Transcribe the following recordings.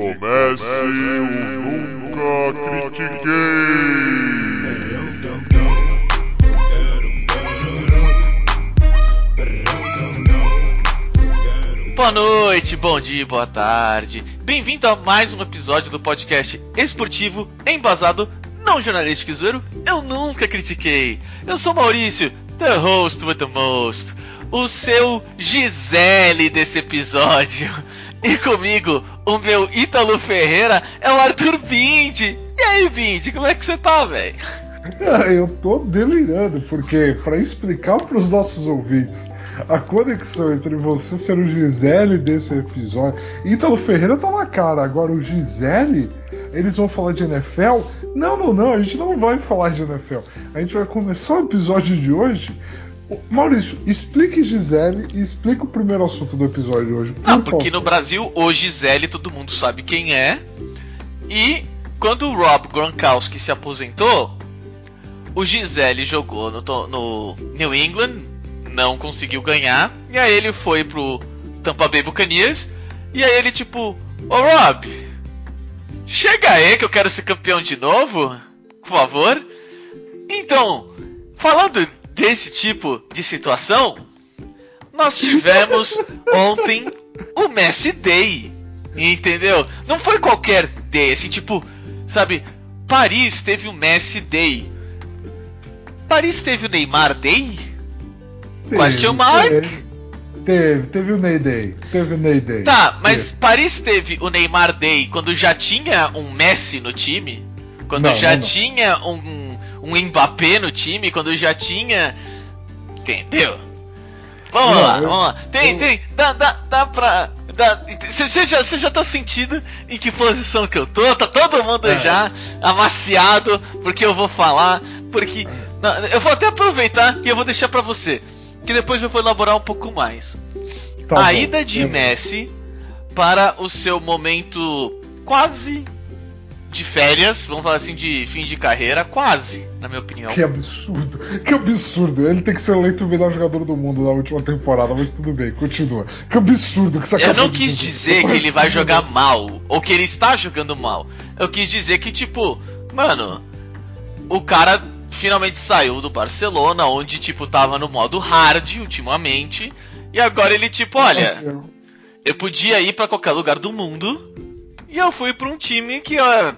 comece o Nunca Critiquei. Boa noite, bom dia, boa tarde. Bem-vindo a mais um episódio do podcast esportivo embasado não jornalístico e zoeiro. Eu nunca critiquei. Eu sou Maurício, the host with the most, o seu Gisele desse episódio. E comigo, o meu Ítalo Ferreira é o Arthur Bindi. E aí, Bindi, como é que você tá, velho? Ah, Eu tô delirando, porque para explicar para os nossos ouvintes a conexão entre você ser o Gisele desse episódio. Ítalo Ferreira tá na cara, agora o Gisele, eles vão falar de NFL? Não, não, não, a gente não vai falar de NFL. A gente vai começar o episódio de hoje. Maurício, explique Gisele e explica o primeiro assunto do episódio hoje. por Não, porque favor. no Brasil, o Gisele todo mundo sabe quem é. E quando o Rob Gronkowski se aposentou, o Gisele jogou no, no New England, não conseguiu ganhar. E aí ele foi pro Tampa Bay Buccaneers. E aí ele tipo, ô Rob, chega aí que eu quero ser campeão de novo, por favor. Então, falando desse tipo de situação, nós tivemos ontem o Messi Day. Entendeu? Não foi qualquer day, assim, tipo, sabe, Paris teve o Messi Day. Paris teve o Neymar Day? Question mark? Teve, teve, teve o Ney Day. Teve o Ney Day. Tá, mas Paris teve o Neymar Day quando já tinha um Messi no time? Quando Não, já não, não. tinha um, um Mbappé no time? Quando já tinha. Entendeu? Vamos Não, lá, eu- vamos lá. Tem, eu- tem. Dá, dá, dá pra. Você já, cê já tá sentindo em que posição que eu tô? Tá todo mundo É. já amaciado porque eu vou falar. Porque. Não, eu vou até aproveitar e eu vou deixar pra você. Que depois eu vou elaborar um pouco mais Tá a bom. ida de Messi para o seu momento quase de férias, vamos falar assim, de fim de carreira, quase, na minha opinião. Que absurdo, que absurdo. Ele tem que ser eleito o melhor jogador do mundo na última temporada, mas tudo bem, continua. Que absurdo que você Eu não quis dizer que ele vai jogar mal, ou que ele está jogando mal. Eu quis dizer que, tipo, mano, o cara finalmente saiu do Barcelona, onde, tipo, tava no modo hard ultimamente, e agora ele, tipo, olha. Eu podia ir pra qualquer lugar do mundo e eu fui pra um time que é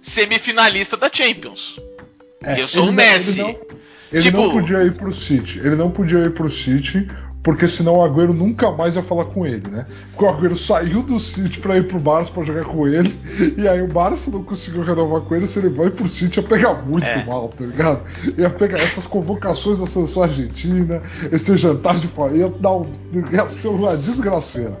semifinalista da Champions. É, eu sou o não- Messi. Ele, não, ele Tipo- não podia ir pro City. Ele não podia ir pro City, porque senão o Agüero nunca mais ia falar com ele, né? Porque o Agüero saiu do City pra ir pro Barça pra jogar com ele, e aí o Barça não conseguiu renovar com ele. Se ele vai pro City, ia pegar muito É. mal, tá ligado? Ia pegar essas convocações da seleção argentina, esse jantar de família, ia, dar um, ia ser uma desgraceira.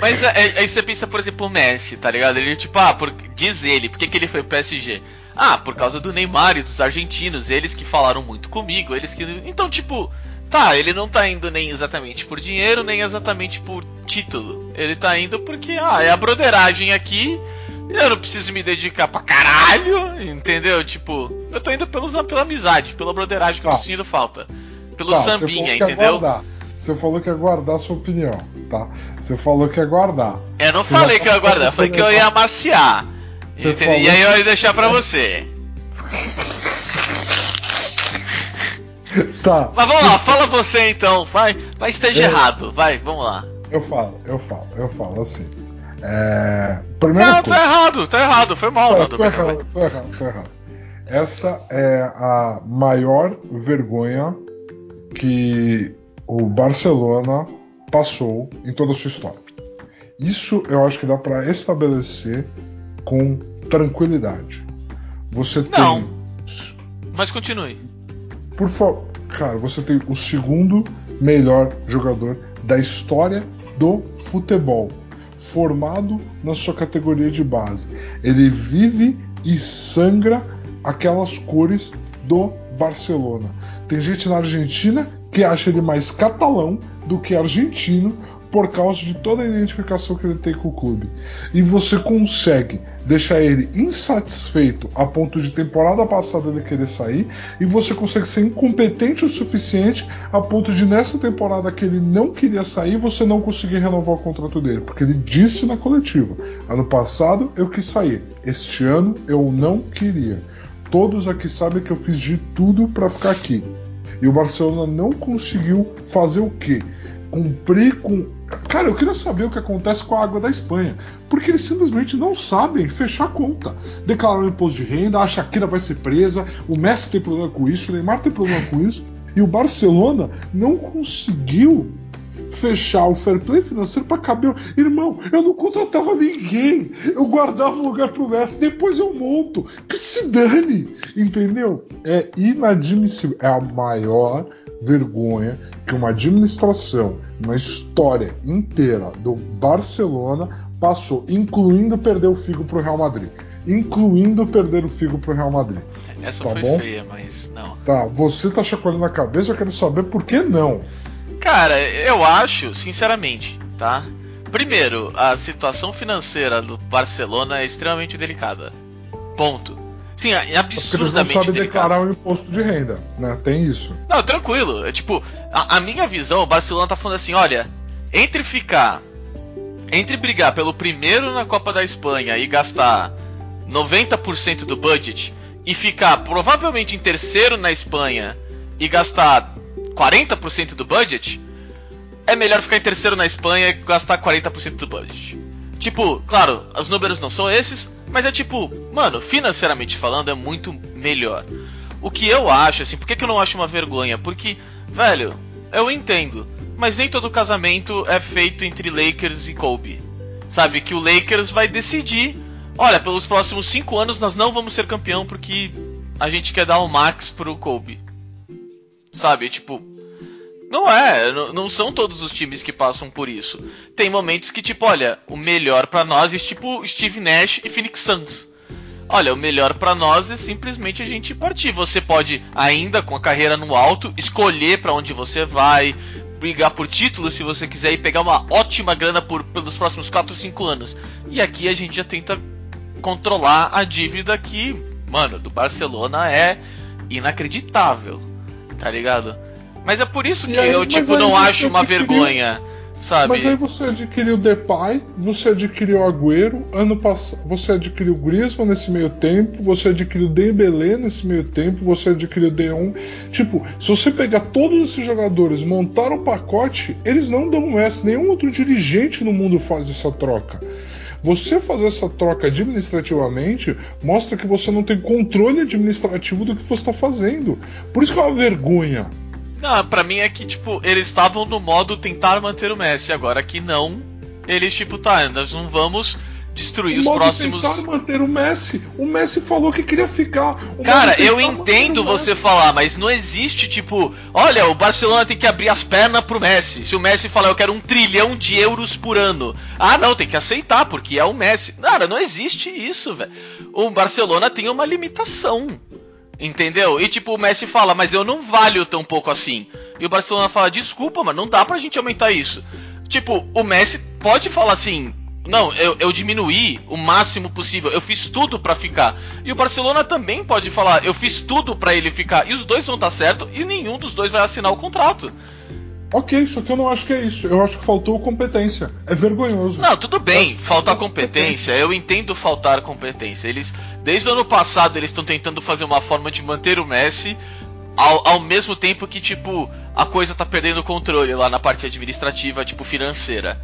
Mas é- aí você pensa, por exemplo, o Messi, tá ligado? Ele, tipo, ah, por, diz ele, por que, que ele foi pro PSG? Ah, por causa do Neymar e dos argentinos, eles que falaram muito comigo, eles que. Então, tipo, tá, ele não tá indo nem exatamente por dinheiro, nem exatamente por título. Ele tá indo porque, ah, é a broderagem aqui, eu não preciso me dedicar pra caralho, entendeu? Tipo, eu tô indo pelos, pela amizade, pela broderagem que eu Tá. tô sentindo falta. Pelo Tá, sambinha, falou ia entendeu? guardar. Você falou que ia guardar a sua opinião, tá? Você falou que ia guardar. Eu não Você falei que eu ia tá guardar, eu falei que eu ia amaciar. Entendeu? E falou- aí eu ia deixar pra você. Tá. Mas vamos lá, fala você então. Vai, vai esteja Eu- errado. Vai, vamos lá. Eu falo, eu falo, eu falo assim. É. Primeira Não, tá coisa. errado, tá errado. Foi mal, não, tô errado, tô errado, tô errado. Essa é a maior vergonha que o Barcelona passou em toda a sua história. Isso eu acho que dá pra estabelecer com tranquilidade. Você tem. Não. Mas continue. Por favor, cara, você tem o segundo melhor jogador da história do futebol, formado na sua categoria de base. Ele vive e sangra aquelas cores do Barcelona. Tem gente na Argentina que acha ele mais catalão do que argentino, por causa de toda a identificação que ele tem com o clube. E você consegue deixar ele insatisfeito a ponto de temporada passada ele querer sair, e você consegue ser incompetente o suficiente a ponto de nessa temporada que ele não queria sair, você não conseguir renovar o contrato dele, porque ele disse na coletiva: ano passado eu quis sair, este ano eu não queria. Todos aqui sabem que eu fiz de tudo para ficar aqui. E o Barcelona não conseguiu fazer o quê? Cumprir com. Cara, eu queria saber o que acontece com a água da Espanha. Porque eles simplesmente não sabem fechar conta. Declararam imposto de renda, a Shakira vai ser presa, o Messi tem problema com isso, o Neymar tem problema com isso. E o Barcelona não conseguiu fechar o fair play financeiro para caber. Irmão, eu não contratava ninguém. Eu guardava um lugar pro Messi, depois eu monto. Que se dane, entendeu? É inadmissível. É a maior vergonha que uma administração na história inteira do Barcelona passou, incluindo perder o Figo pro Real Madrid. Incluindo perder o Figo pro Real Madrid. Essa tá foi bom? feia, mas não. Tá, você tá chacoalhando a cabeça, eu quero saber por que não. Cara, eu acho, sinceramente, tá? Primeiro, a situação financeira do Barcelona é extremamente delicada. Ponto. Sim, é Porque eles não absurdamente declarar o imposto de renda, né? Tem isso. Não, tranquilo. É tipo, a, a minha visão, o Barcelona tá falando assim, olha, entre ficar. Entre brigar pelo primeiro na Copa da Espanha e gastar 90% do budget e ficar provavelmente em terceiro na Espanha e gastar 40% do budget, é melhor ficar em terceiro na Espanha e gastar 40% do budget. Tipo, claro, os números não são esses, mas é tipo, mano, financeiramente falando é muito melhor. O que eu acho, assim, por que, que eu não acho uma vergonha? Porque, velho, eu entendo, mas nem todo casamento é feito entre Lakers e Kobe. Sabe, que o Lakers vai decidir, olha, pelos próximos 5 anos nós não vamos ser campeão porque a gente quer dar o max pro Kobe. Sabe, tipo, não é, não são todos os times que passam por isso. Tem momentos que, tipo, olha, o melhor pra nós é tipo Steve Nash e Phoenix Suns. Olha, o melhor pra nós é simplesmente a gente partir. Você pode, ainda com a carreira no alto, escolher pra onde você vai, brigar por título se você quiser e pegar uma ótima grana por, pelos próximos 4 ou 5 anos. E aqui a gente já tenta controlar a dívida que, mano, do Barcelona é inacreditável. Tá ligado? Mas é por isso que aí- eu, tipo, não acho uma adquiriu- vergonha, sabe? Mas aí você adquiriu Depay, você adquiriu Agüero, ano passado você adquiriu Griezmann nesse meio tempo, você adquiriu Dembélé nesse meio tempo, você adquiriu o De Jong. Tipo, se você pegar todos esses jogadores, montar o pacote, eles não dão Messi, nenhum outro dirigente no mundo faz essa troca. Você fazer essa troca administrativamente mostra que você não tem controle administrativo do que você está fazendo. Por isso que é uma vergonha. Não, pra mim é que, tipo, eles estavam no modo tentar manter o Messi, agora que não, eles, tipo, tá, nós não vamos destruir O os próximos. tentar manter o Messi. O Messi falou que queria ficar. O Cara, eu entendo você falar, mas não existe, tipo, olha, o Barcelona tem que abrir as pernas pro Messi. Se o Messi falar, eu quero um trilhão de euros por ano. Ah, não, tem que aceitar, porque é o Messi. Cara, não existe isso, velho. O Barcelona tem uma limitação. Entendeu? E tipo, o Messi fala, mas eu não valho tão pouco assim. E o Barcelona fala, desculpa, mas não dá pra gente aumentar isso. Tipo, o Messi pode falar assim. Não, eu, eu diminuí o máximo possível. Eu fiz tudo pra ficar. E o Barcelona também pode falar, eu fiz tudo pra ele ficar. E os dois vão estar certo e nenhum dos dois vai assinar o contrato. Ok, só que eu não acho que é isso. Eu acho que faltou competência. É vergonhoso. Não, tudo bem, faltar faltou competência. Eu entendo faltar competência. Eles, desde o ano passado, eles estão tentando fazer uma forma de manter o Messi, ao, ao mesmo tempo que, tipo, a coisa tá perdendo controle lá na parte administrativa, tipo, financeira.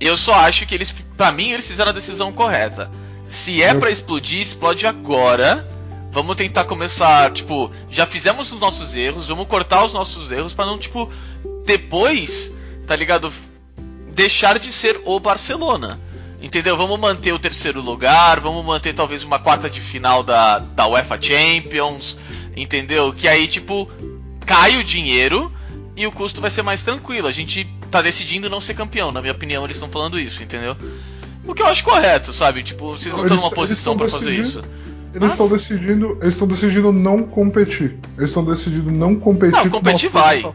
Eu só acho que eles, pra mim, eles fizeram a decisão correta. Se é pra explodir, explode agora. Vamos tentar começar, tipo, já fizemos os nossos erros, vamos cortar os nossos erros pra não, tipo, depois, tá ligado? Deixar de ser o Barcelona. Entendeu? Vamos manter o terceiro lugar, vamos manter talvez uma quarta de final da, da UEFA Champions, entendeu? Que aí, tipo, cai o dinheiro e o custo vai ser mais tranquilo. A gente tá decidindo não ser campeão, na minha opinião, eles estão falando isso, entendeu? O que eu acho correto, sabe? Tipo, vocês não estão numa posição pra fazer decidindo- isso. Eles estão decidindo. Eles estão decidindo não competir. Eles estão decidindo não competir Não, com uma competir folha vai. sa-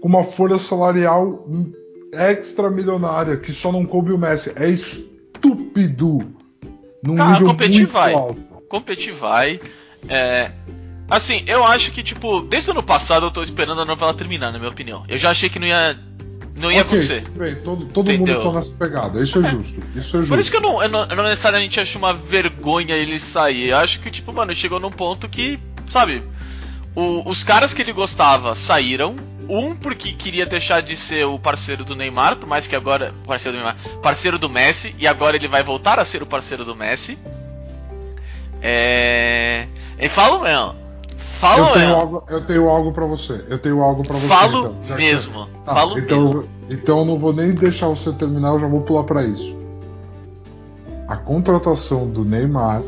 Com uma folha salarial extra milionária que só não coube o Messi. É estúpido. Num Cara, nível competir muito vai. alto. Competir vai. É. Assim, eu acho que, tipo, desde o ano passado eu tô esperando a novela terminar, na minha opinião. Eu já achei que não ia. Não ia Ok, acontecer. bem, todo, todo mundo tá nessa pegada. Isso é justo. Isso é justo. Por isso que eu não, eu não, eu não necessariamente acho uma vergonha ele sair. Eu acho que, tipo, mano, chegou num ponto que, sabe, o- os caras que ele gostava saíram. Um porque queria deixar de ser o parceiro do Neymar, por mais que agora. Parceiro do Neymar. Parceiro do Messi, e agora ele vai voltar a ser o parceiro do Messi. É. E falo mesmo. Falo eu tenho algo, eu tenho algo para você. Eu tenho algo para você. Falo então, que- mesmo. Tá, falo então, mesmo. então eu não vou nem deixar você terminar, eu já vou pular para isso. A contratação do Neymar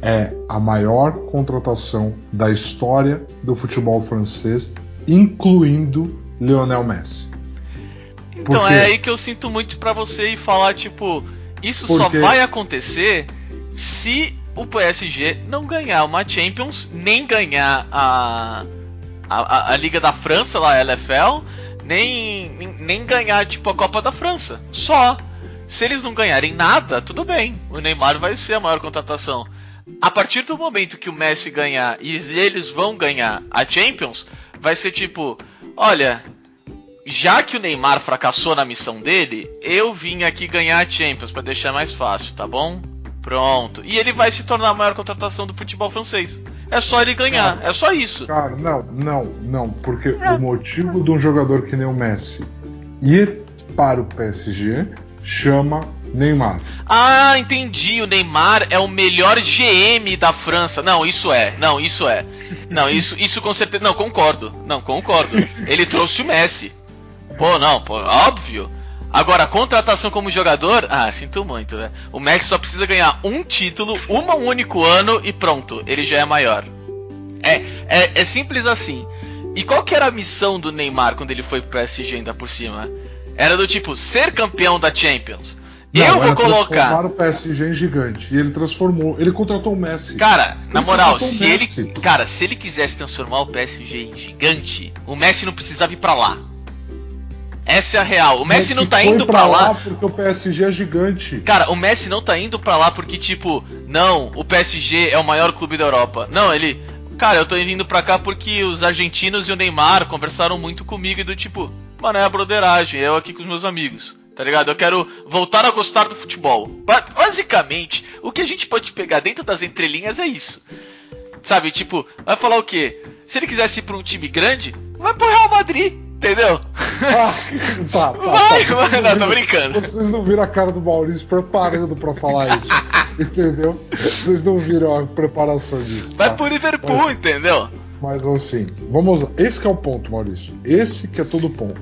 é a maior contratação da história do futebol francês, incluindo Lionel Messi. Então é aí que eu sinto muito pra você e falar, tipo, isso só Porque- vai acontecer se o PSG não ganhar uma Champions, nem ganhar a, a, a- Liga da França, lá, a LFL, nem, nem, nem ganhar, tipo, a Copa da França. Só. Se eles não ganharem nada, tudo bem. O Neymar vai ser a maior contratação. A partir do momento que o Messi ganhar e eles vão ganhar a Champions, vai ser tipo, olha, já que o Neymar fracassou na missão dele, eu vim aqui ganhar a Champions pra deixar mais fácil, tá bom? Pronto. E ele vai se tornar a maior contratação do futebol francês. É só ele ganhar, é só isso. Cara, não, não, não, porque o motivo de um jogador que nem o Messi ir para o PSG chama Neymar. Ah, entendi. O Neymar é o melhor GM da França. Não, isso é. Não, isso é. Não, isso, isso com certeza. Não, concordo. Não, concordo. Ele trouxe o Messi. Pô, não, pô, óbvio. Agora, contratação como jogador, ah, sinto muito, né? O Messi só precisa ganhar um título, um único ano e pronto, ele já é maior. É, é, é simples assim. E qual que era a missão do Neymar quando ele foi pro PSG ainda por cima? Era do tipo, ser campeão da Champions. Não, Eu vou colocar. transformar o PSG em gigante. E ele transformou. Ele contratou o Messi. Cara, na Ele moral, contratou o se ele, cara, se ele quisesse transformar o PSG em gigante, o Messi não precisava ir pra lá. Essa é a real. O Messi não tá indo pra lá. porque o PSG é gigante. Cara, o Messi não tá indo pra lá porque, tipo, não, o PSG é o maior clube da Europa. Não, ele. Cara, eu tô indo pra cá porque os argentinos e o Neymar conversaram muito comigo e do tipo, mano, é a broderagem, eu aqui com os meus amigos. Tá ligado? Eu quero voltar a gostar do futebol. Ba- Basicamente, o que a gente pode pegar dentro das entrelinhas é isso. Sabe, tipo, vai falar o quê? Se ele quisesse ir pra um time grande, vai pro Real Madrid, entendeu? Ah, tá, tá, Vai, tá. vai, não, tô brincando. Vocês não viram a cara do Maurício preparando pra falar isso. entendeu? Vocês não viram a preparação disso. Vai tá? pro Liverpool, entendeu? Mas assim, vamos lá. Esse que é o ponto, Maurício. Esse que é todo o ponto.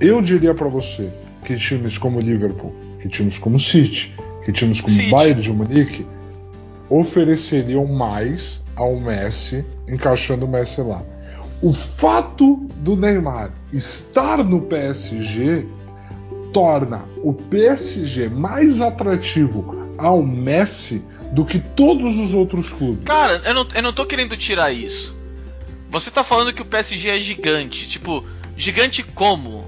Eu diria pra você que times como Liverpool, que times como City, que times como City. Bayern de Munique ofereceriam mais ao Messi, encaixando o Messi lá. O fato do Neymar estar no PSG torna o PSG mais atrativo ao Messi do que todos os outros clubes. Cara, eu não, eu não tô querendo tirar isso. Você tá falando que o PSG é gigante. Tipo, gigante como?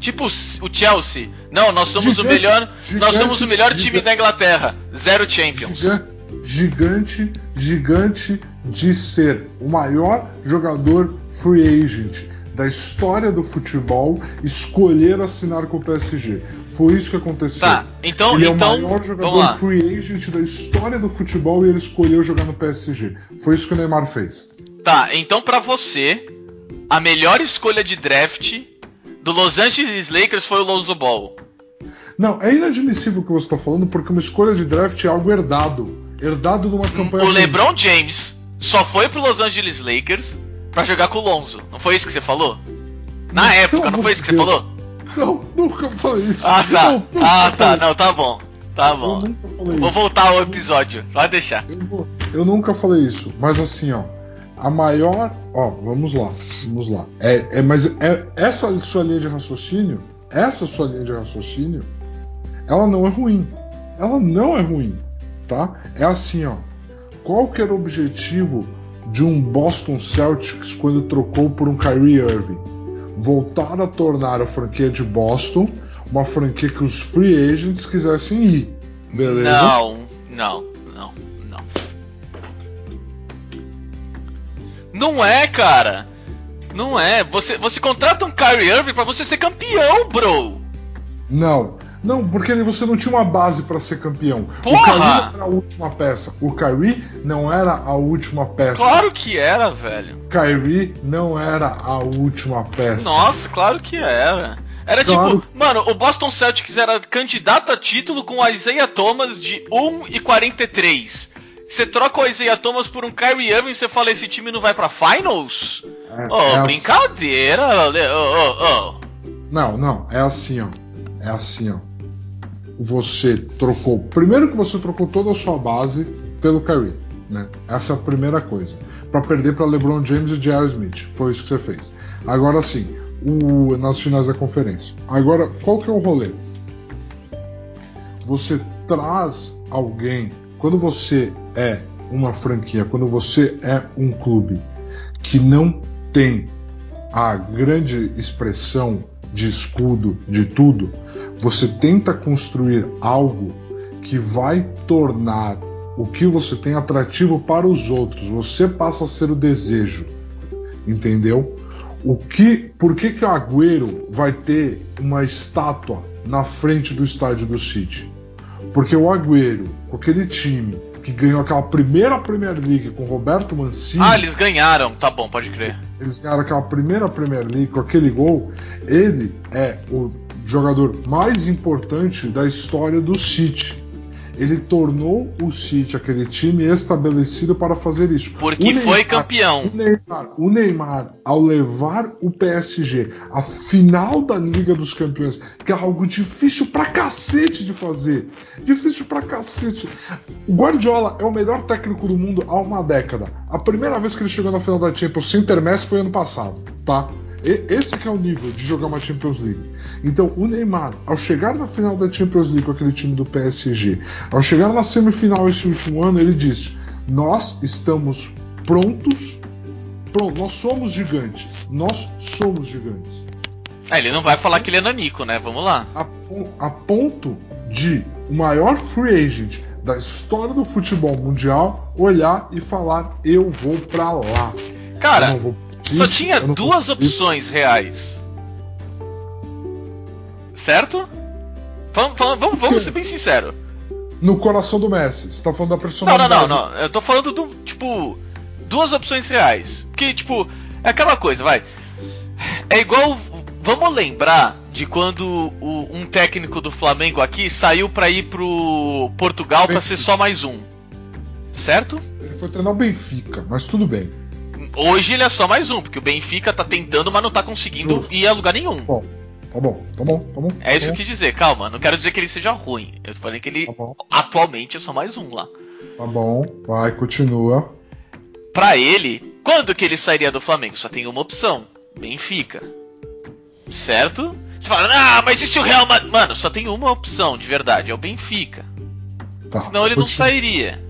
Tipo o Chelsea. Não, nós somos o Gigante, melhor. nós gigante, somos o melhor time gigante. da Inglaterra. Zero Champions. Giga- Gigante, gigante de ser o maior jogador free agent da história do futebol escolher assinar com o PSG. Foi isso que aconteceu. Tá, então, ele então, é o maior vamos jogador free agent da história do futebol e ele escolheu jogar no PSG. Foi isso que o Neymar fez. Tá, então pra você, a melhor escolha de draft do Los Angeles Lakers foi o Lonzo Ball. Não, é inadmissível o que você está falando porque uma escolha de draft é algo herdado. Herdado de uma campanha. O. LeBron James só foi pro Los Angeles Lakers pra jogar com o Lonzo. Não foi isso que você falou? Na Não, época, não foi isso que você falou? Não, nunca falei isso. Ah, tá. Não, Ah, tá. falei. Não, tá bom. Tá Eu bom. nunca falei Vou isso. voltar ao episódio. Só deixar. Eu, eu nunca falei isso, mas assim, ó, a maior, ó, vamos lá, vamos lá. É, é, mas é, essa sua linha de raciocínio, essa sua linha de raciocínio, ela não é ruim. Ela não é ruim, tá? É assim, ó. Qual que era o objetivo de um Boston Celtics quando trocou por um Kyrie Irving? voltar a tornar a franquia de Boston uma franquia que os free agents quisessem ir. Beleza? Não, não, não, não. Não é, cara. Não é. Você, você contrata um Kyrie Irving pra você ser campeão, bro. Não. Não, porque você não tinha uma base para ser campeão. Porra! O Kyrie não era a última peça. O Kyrie não era a última peça. Claro que era, velho. Kyrie não era a última peça. Nossa, claro que era. Era Claro. tipo, mano, o Boston Celtics era candidato a título com o Isaiah Thomas de 1 e 43. Você troca o Isaiah Thomas por um Kyrie Irving e você fala esse time não vai pra finals? É- Ô, é assim. brincadeira, Le- ô, ô, ô. Não, não, é assim, ó. É assim, ó. Você trocou. Primeiro que você trocou toda a sua base pelo Kyrie, né? Essa é a primeira coisa. Pra perder pra LeBron James e J.R. Smith. Foi isso que você fez. Agora sim, o, nas finais da conferência. Agora, qual que é o rolê? Você traz alguém. Quando você é uma franquia, quando você é um clube que não tem a grande expressão de escudo de tudo, você tenta construir algo que vai tornar o que você tem atrativo para os outros. Você passa a ser o desejo, entendeu? O que, por que que o Agüero vai ter uma estátua na frente do estádio do City? Porque o Agüero, com aquele time que ganhou aquela primeira Premier League com Roberto Mancini, Ah, eles ganharam, tá bom, pode crer. eles ganharam aquela primeira Premier League com aquele gol, ele é o jogador mais importante da história do City. Ele tornou o City aquele time estabelecido para fazer isso. Porque O foi Neymar- campeão. O Neymar, o Neymar, ao levar o PSG à final da Liga dos Campeões, que é algo difícil pra cacete de fazer. Difícil pra cacete. O Guardiola é o melhor técnico do mundo há uma década. A primeira vez que ele chegou na final da Champions sem Messi foi ano passado, tá? Esse que é o nível de jogar uma Champions League. Então, o Neymar, ao chegar na final da Champions League com aquele time do PSG, ao chegar na semifinal esse último ano, ele disse: Nós estamos prontos. Pronto, nós somos gigantes. Nós somos gigantes. É, ele não vai falar que ele é nanico, né? Vamos lá. A, a ponto de o maior free agent da história do futebol mundial olhar e falar: Eu vou pra lá. Eu Cara, não vou só tinha não duas vou pro City." opções reais. Certo? Vamos, vamos, vamos, ser bem sinceros. No coração do Messi. Você tá falando da Não, não, personalidade. não, não. Eu tô falando do, tipo, duas opções reais. Porque, tipo, é aquela coisa, vai. É igual. Vamos lembrar de quando o- um técnico do Flamengo aqui saiu pra ir pro Portugal pra ser só mais um. Certo? Ele foi treinar o Benfica, mas tudo bem. Hoje ele é só mais um, porque o Benfica tá tentando, mas não tá conseguindo Justo. ir a lugar nenhum. Bom, tá bom, tá bom, tá bom. É isso que tá eu quis dizer, calma, não quero dizer que ele seja ruim. Eu falei que ele Tá bom, atualmente é só mais um lá. tá bom. Vai, continua. Pra ele, quando que ele sairia do Flamengo? Só tem uma opção: Benfica. Certo? Você fala, ah, mas e se o Real Madrid. Mano, só tem uma opção de verdade: é o Benfica. Tá, Senão ele não continua. sairia.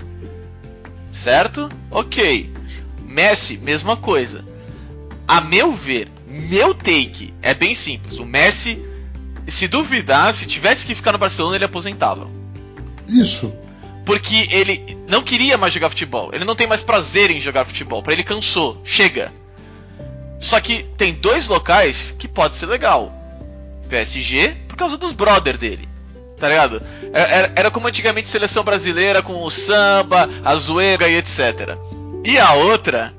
Certo? Ok. Messi, mesma coisa. A meu ver, meu take é bem simples. O Messi, se duvidar, se tivesse que ficar no Barcelona, ele aposentava. Isso. Porque ele não queria mais jogar futebol. Ele não tem mais prazer em jogar futebol. Pra ele cansou. Chega. Só que tem dois locais que pode ser legal. PSG, por causa dos brother dele. Tá ligado? É- Era, era como antigamente seleção brasileira com o samba, a zoeira e etc. E a outra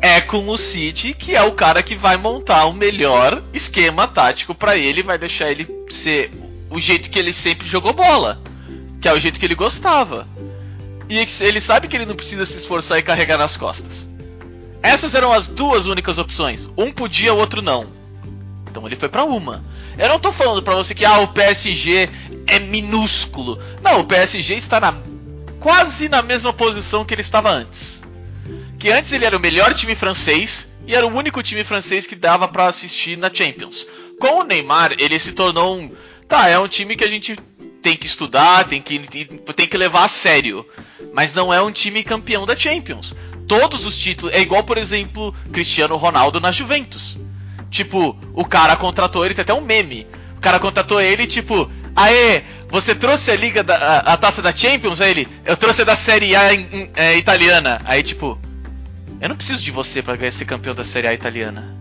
é com o City, que é o cara que vai montar o melhor esquema tático pra ele, vai deixar ele ser o jeito que ele sempre jogou bola que é o jeito que ele gostava. E ele sabe que ele não precisa se esforçar e carregar nas costas. Essas eram as duas únicas opções. Um podia, o outro não. Então ele foi pra uma. Eu não tô falando pra você que ah, o PSG é minúsculo. Não, o PSG está na quase na mesma posição que ele estava antes. Que antes ele era o melhor time francês e era o único time francês que dava pra assistir na Champions. Com o Neymar, ele se tornou um, tá, é um time que a gente tem que estudar, tem que, tem que levar a sério. Mas não é um time campeão da Champions. Todos os títulos. É igual, por exemplo, Cristiano Ronaldo na Juventus. Tipo, o cara contratou ele, tem até um meme. O cara contratou ele, tipo, aê, você trouxe a liga da a, a taça da Champions? Aí ele, eu trouxe da Série A em- em- é, italiana. Aí tipo, eu não preciso de você pra ganhar ser campeão da Série A italiana.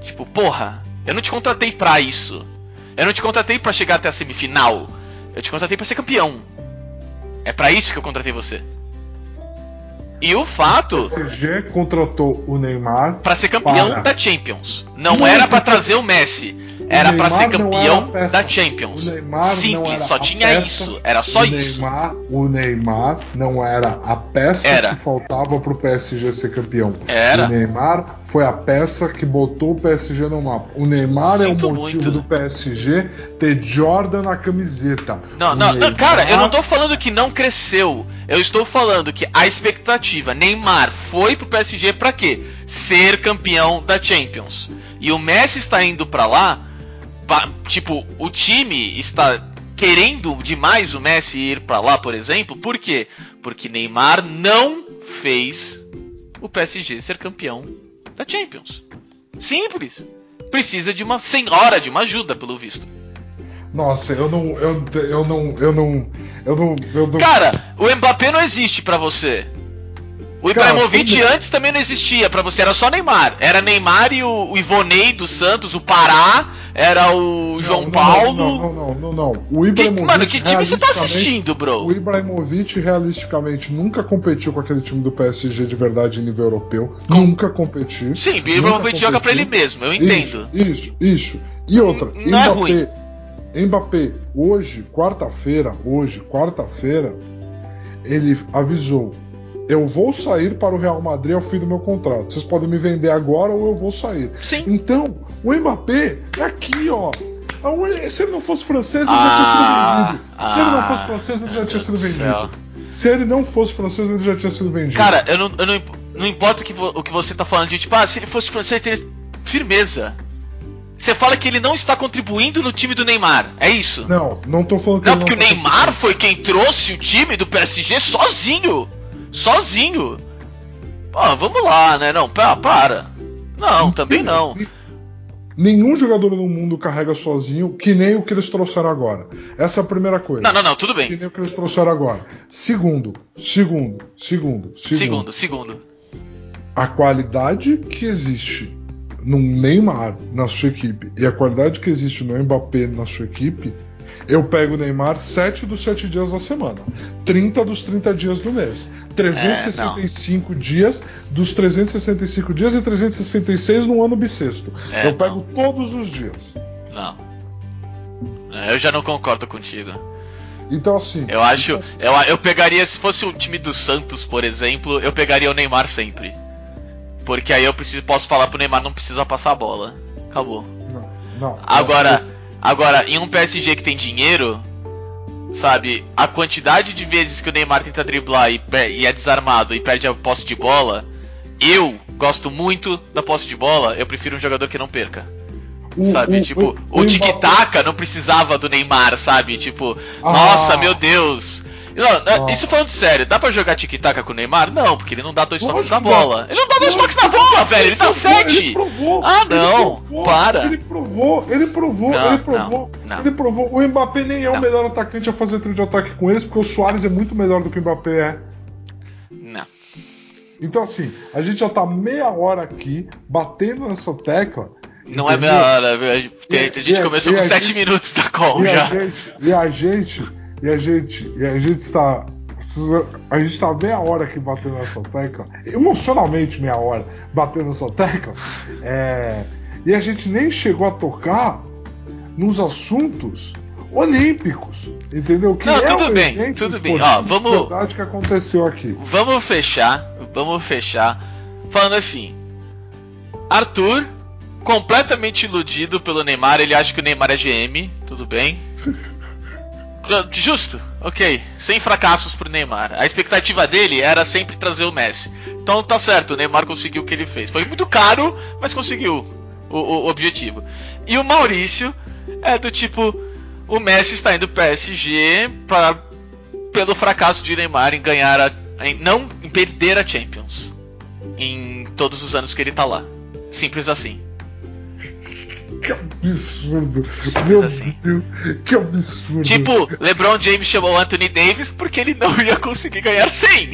Tipo, porra, eu não te contratei pra isso. Eu não te contratei pra chegar até a semifinal. Eu te contratei pra ser campeão. É pra isso que eu contratei você. E o fato O PSG contratou o Neymar. Pra ser campeão Para. da Champions. Não, era pra porque- trazer o Messi. Era pra Neymar ser campeão da Champions. Simples, só tinha peça. isso. Era só o isso. Neymar, o Neymar não era a peça Era. que faltava pro PSG ser campeão. Era. O Neymar foi a peça que botou o PSG no mapa. O Neymar Sinto é o motivo muito. do PSG ter Jordan na camiseta. Não, não, Neymar- cara, eu não tô falando que não cresceu. Eu estou falando que a expectativa, Neymar foi pro PSG pra quê? Ser campeão da Champions. E o Messi está indo pra lá, pa- tipo, o time está querendo demais o Messi ir pra lá, por exemplo, por quê? Porque Neymar não fez o PSG ser campeão da Champions. Simples. Precisa de uma senhora de uma ajuda, pelo visto. Nossa, eu não. Eu, eu não. Eu não. Eu não. Eu não Cara, o Mbappé não existe pra você. O Ibrahimovic antes também não existia pra você, era só Neymar. Era Neymar e o, o Ivonei do Santos, o Pará, era o João não, Paulo. Não, não, não, não, não. O Que- Ibrahimovic. mano, que time você tá assistindo, O bro? Ibrahimovic realisticamente nunca competiu com aquele time do PSG de verdade em nível europeu. Nunca competiu. Sim, o Ibrahimovic joga pra ele mesmo, eu entendo. Isso, isso, isso. E outra, Não é ruim. Mbappé, hoje, quarta-feira, hoje, quarta-feira, ele avisou: eu vou sair para o Real Madrid ao fim do meu contrato. Vocês podem me vender agora ou eu vou sair. Sim. Então, o Mbappé é aqui, ó. Se ele não fosse francês, ele Ah, já tinha sido vendido. Se ele não ah, fosse francês, ele já tinha sido do vendido. céu. Se ele não fosse francês, ele já tinha sido vendido. Cara, eu não, eu não, não importa o que, vo- o que você tá falando de tipo, ah, se ele fosse francês, teria firmeza. Você fala que ele não está contribuindo no time do Neymar, é isso? não, não tô falando que Não, porque o tá Neymar foi quem trouxe o time do PSG sozinho. Sozinho. Pô, vamos lá, né? Não, pa- para. Não, também não. Nenhum jogador no mundo carrega sozinho, que nem o que eles trouxeram agora. Essa é a primeira coisa. Não, não, não, tudo Que bem. nem o que eles trouxeram agora. Segundo, segundo, segundo, segundo. Segundo, segundo. A qualidade que existe no Neymar na sua equipe e a qualidade que existe no Mbappé na sua equipe, eu pego o Neymar 7 dos 7 dias da semana, 30 dos 30 dias do mês, 365 dias dos 365 dias e 366 no ano bissexto. É, eu pego todos os dias. Não. É, Eu já não concordo contigo. Então assim, Eu acho. Eu, eu pegaria, se fosse o time do Santos, por exemplo, eu pegaria o Neymar sempre. Porque aí eu preciso, posso falar pro Neymar não precisa passar a bola. Acabou. não, não. Agora, agora, em um PSG que tem dinheiro, sabe, a quantidade de vezes que o Neymar tenta driblar e, e é desarmado e perde a posse de bola, eu gosto muito da posse de bola, eu prefiro um jogador que não perca. o- sabe, o- tipo, o- o, o tic-tac não precisava do Neymar, sabe? Tipo, Ah. nossa, meu Deus. Não. Isso falando sério, dá pra jogar tic-tac com o Neymar? Não, porque ele não dá dois toques Lógico na que dá. bola. Ele não dá dois toques na bola, velho, ele dá provou, sete. Ele provou, Ah, não, provou, para. Ele provou, ele provou, Não, ele provou. não, não. Ele provou. O Mbappé nem é o melhor atacante a fazer trio de ataque com eles, porque o Soares é muito melhor do que o Mbappé é. Não. Então, assim, a gente já tá meia hora aqui batendo nessa tecla. Não é entendeu? minha hora, viu? a gente, E- a começou e com a 7 gente- minutos da call E a já. gente, e a gente, e a gente, e a gente está. A gente tá meia hora aqui batendo nessa tecla, emocionalmente meia hora batendo nessa tecla, é, e a gente nem chegou a tocar nos assuntos olímpicos, entendeu? Que Não, é tudo bem, tudo bem. Ó, vamos- de verdade que aconteceu aqui. Vamos fechar, vamos fechar falando assim. Arthur, completamente iludido pelo Neymar, ele acha que o Neymar é GM, tudo bem. Justo, ok. Sem fracassos pro Neymar. A expectativa dele era sempre trazer o Messi. Então tá certo, o Neymar conseguiu o que ele fez. Foi muito caro, mas conseguiu o, o objetivo. E o Maurício é do tipo: o Messi está indo pro PSG pra, pelo fracasso de Neymar em ganhar a. Em, não em perder a Champions. Em todos os anos que ele tá lá. Simples assim. Que absurdo. Meu assim. Deus, que absurdo. Tipo, LeBron James chamou Anthony Davis porque ele não ia conseguir ganhar 100.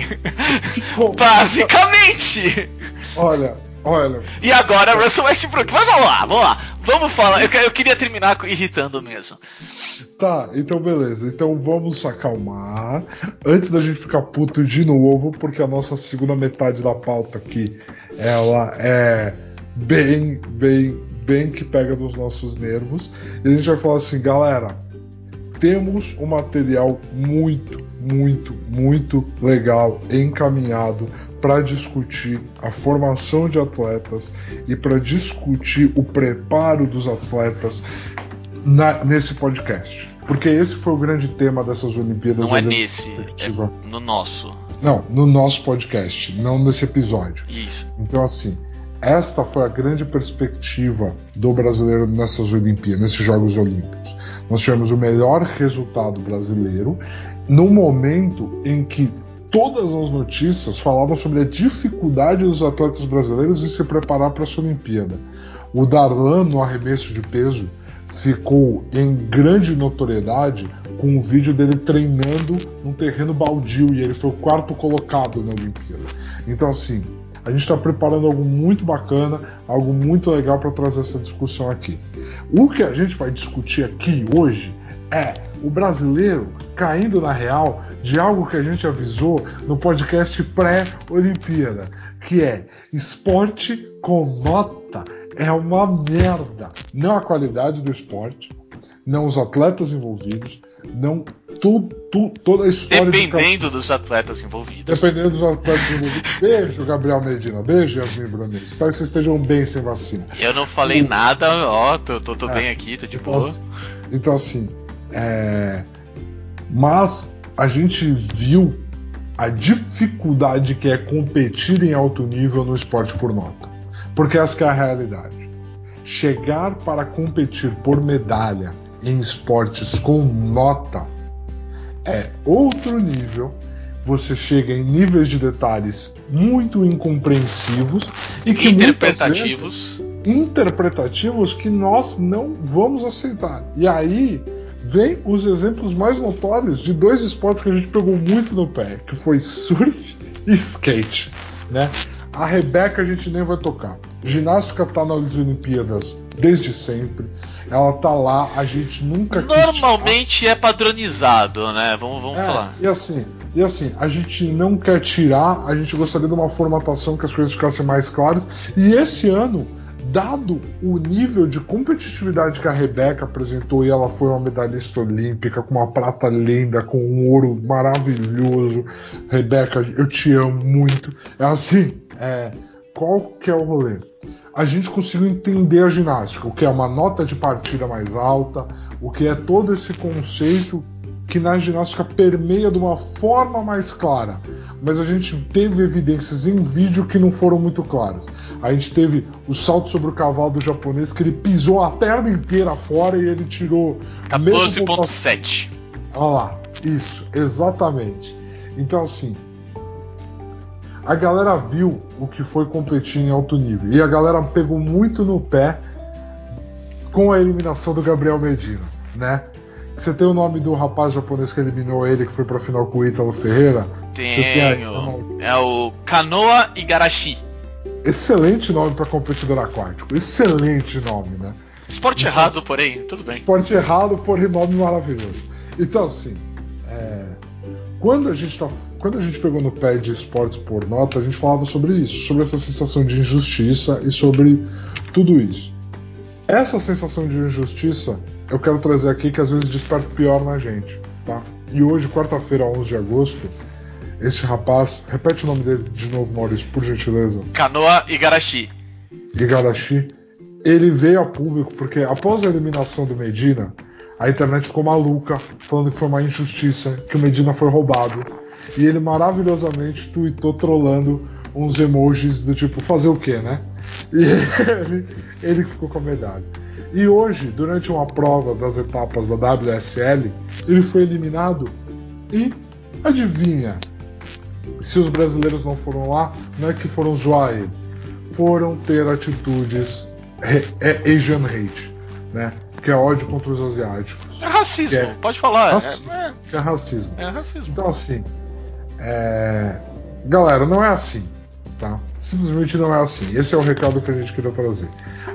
Bom, Basicamente. Olha, olha. E agora Russell Westbrook. Mas vamos lá, vamos lá. Vamos falar. Eu, eu queria terminar irritando mesmo. Tá, então beleza. Então vamos se acalmar. Antes da gente ficar puto de novo, porque a nossa segunda metade da pauta aqui, ela é bem, bem, bem que pega nos nossos nervos. E a gente vai falar assim, galera, temos um material muito, muito, muito legal encaminhado para discutir a formação de atletas e para discutir o preparo dos atletas na- nesse podcast. Porque esse foi o grande tema dessas Olimpíadas. Não é nesse, é no nosso. Não, no nosso podcast, não nesse episódio. Isso. Então, assim, esta foi a grande perspectiva do brasileiro nessas Olimpíadas, nesses Jogos Olímpicos. Nós tivemos o melhor resultado brasileiro no momento em que todas as notícias falavam sobre a dificuldade dos atletas brasileiros em se preparar para essa Olimpíada. O Darlan, no arremesso de peso, ficou em grande notoriedade com o vídeo dele treinando num terreno baldio e ele foi o quarto colocado na Olimpíada. Então, assim, a gente está preparando algo muito bacana, algo muito legal para trazer essa discussão aqui. O que a gente vai discutir aqui hoje é o brasileiro caindo na real de algo que a gente avisou no podcast pré-Olimpíada, que é esporte com nota é uma merda. Não a qualidade do esporte, não os atletas envolvidos, não tu, tu, toda a história de Dependendo dos atletas envolvidos. Dependendo dos atletas envolvidos. Beijo, Gabriel Medina. Beijo, Yasmin Brunet. Espero que vocês estejam bem sem vacina. Eu não falei nada, ó, tô, tô, tô É. bem aqui, tô de Então, boa. Então, assim. é, Mas a gente viu a dificuldade que é competir em alto nível no esporte por nota. Porque essa que é a realidade. Chegar para competir por medalha em esportes com nota é outro nível. Você chega em níveis de detalhes muito incompreensivos e que muitas vezes Interpretativos. interpretativos que nós não vamos aceitar. E aí vem os exemplos mais notórios de dois esportes que a gente pegou muito no pé, que foi surf e skate, né? A Rebeca a gente nem vai tocar. Ginástica tá nas Olimpíadas desde sempre. Ela tá lá, a gente nunca quis Normalmente é padronizado, né? Vamos, vamos é, falar. E assim, e assim, a gente não quer tirar, a gente gostaria de uma formatação que as coisas ficassem mais claras. E esse ano, dado o nível de competitividade que a Rebeca apresentou, e ela foi uma medalhista olímpica, com uma prata linda, com um ouro maravilhoso. Rebeca, eu te amo muito. É assim, é, qual que é o rolê? A gente conseguiu entender a ginástica, o que é uma nota de partida mais alta, o que é todo esse conceito que na ginástica permeia de uma forma mais clara. Mas a gente teve evidências em vídeo que não foram muito claras. A gente teve o salto sobre o cavalo do japonês, que ele pisou a perna inteira fora e ele tirou. mesmo pontuação- 14.7. Olha lá, isso, exatamente. Então, assim, a galera viu o que foi competir em alto nível. E a galera pegou muito no pé com a eliminação do Gabriel Medina, né? Você tem o nome do rapaz japonês que eliminou ele, que foi pra final com o Ítalo Ferreira? Você tem aí, Tenho. É o Kanoa Igarashi. Excelente nome pra competidor aquático. Excelente nome, né? Esporte Então, errado, porém, tudo bem. Esporte errado, porém nome maravilhoso. Então, assim, é, quando, a gente tá, quando a gente pegou no pé de esportes por nota, a gente falava sobre isso, sobre essa sensação de injustiça e sobre tudo isso. Essa sensação de injustiça eu quero trazer aqui que às vezes desperta pior na gente, tá? E hoje, quarta-feira, 11 de agosto, esse rapaz, repete o nome dele de novo, Maurício, por gentileza. Kanoa Igarashi. Igarashi, ele veio a público porque após a eliminação do Medina, a internet ficou maluca, falando que foi uma injustiça, que o Medina foi roubado. E ele maravilhosamente tweetou trolando uns emojis do tipo, fazer o quê, né? E ele, ele ficou com a medalha. E hoje, durante uma prova das etapas da WSL, ele foi eliminado e adivinha? Se os brasileiros não foram lá, não é que foram zoar ele foram ter atitudes é, é Asian hate, né? Que é ódio contra os asiáticos. É racismo, É. pode falar. Racismo. É, Que é racismo. é, é racismo. Então, assim, é, galera, não é assim, tá? Simplesmente não é assim. Esse é o recado que a gente queria trazer.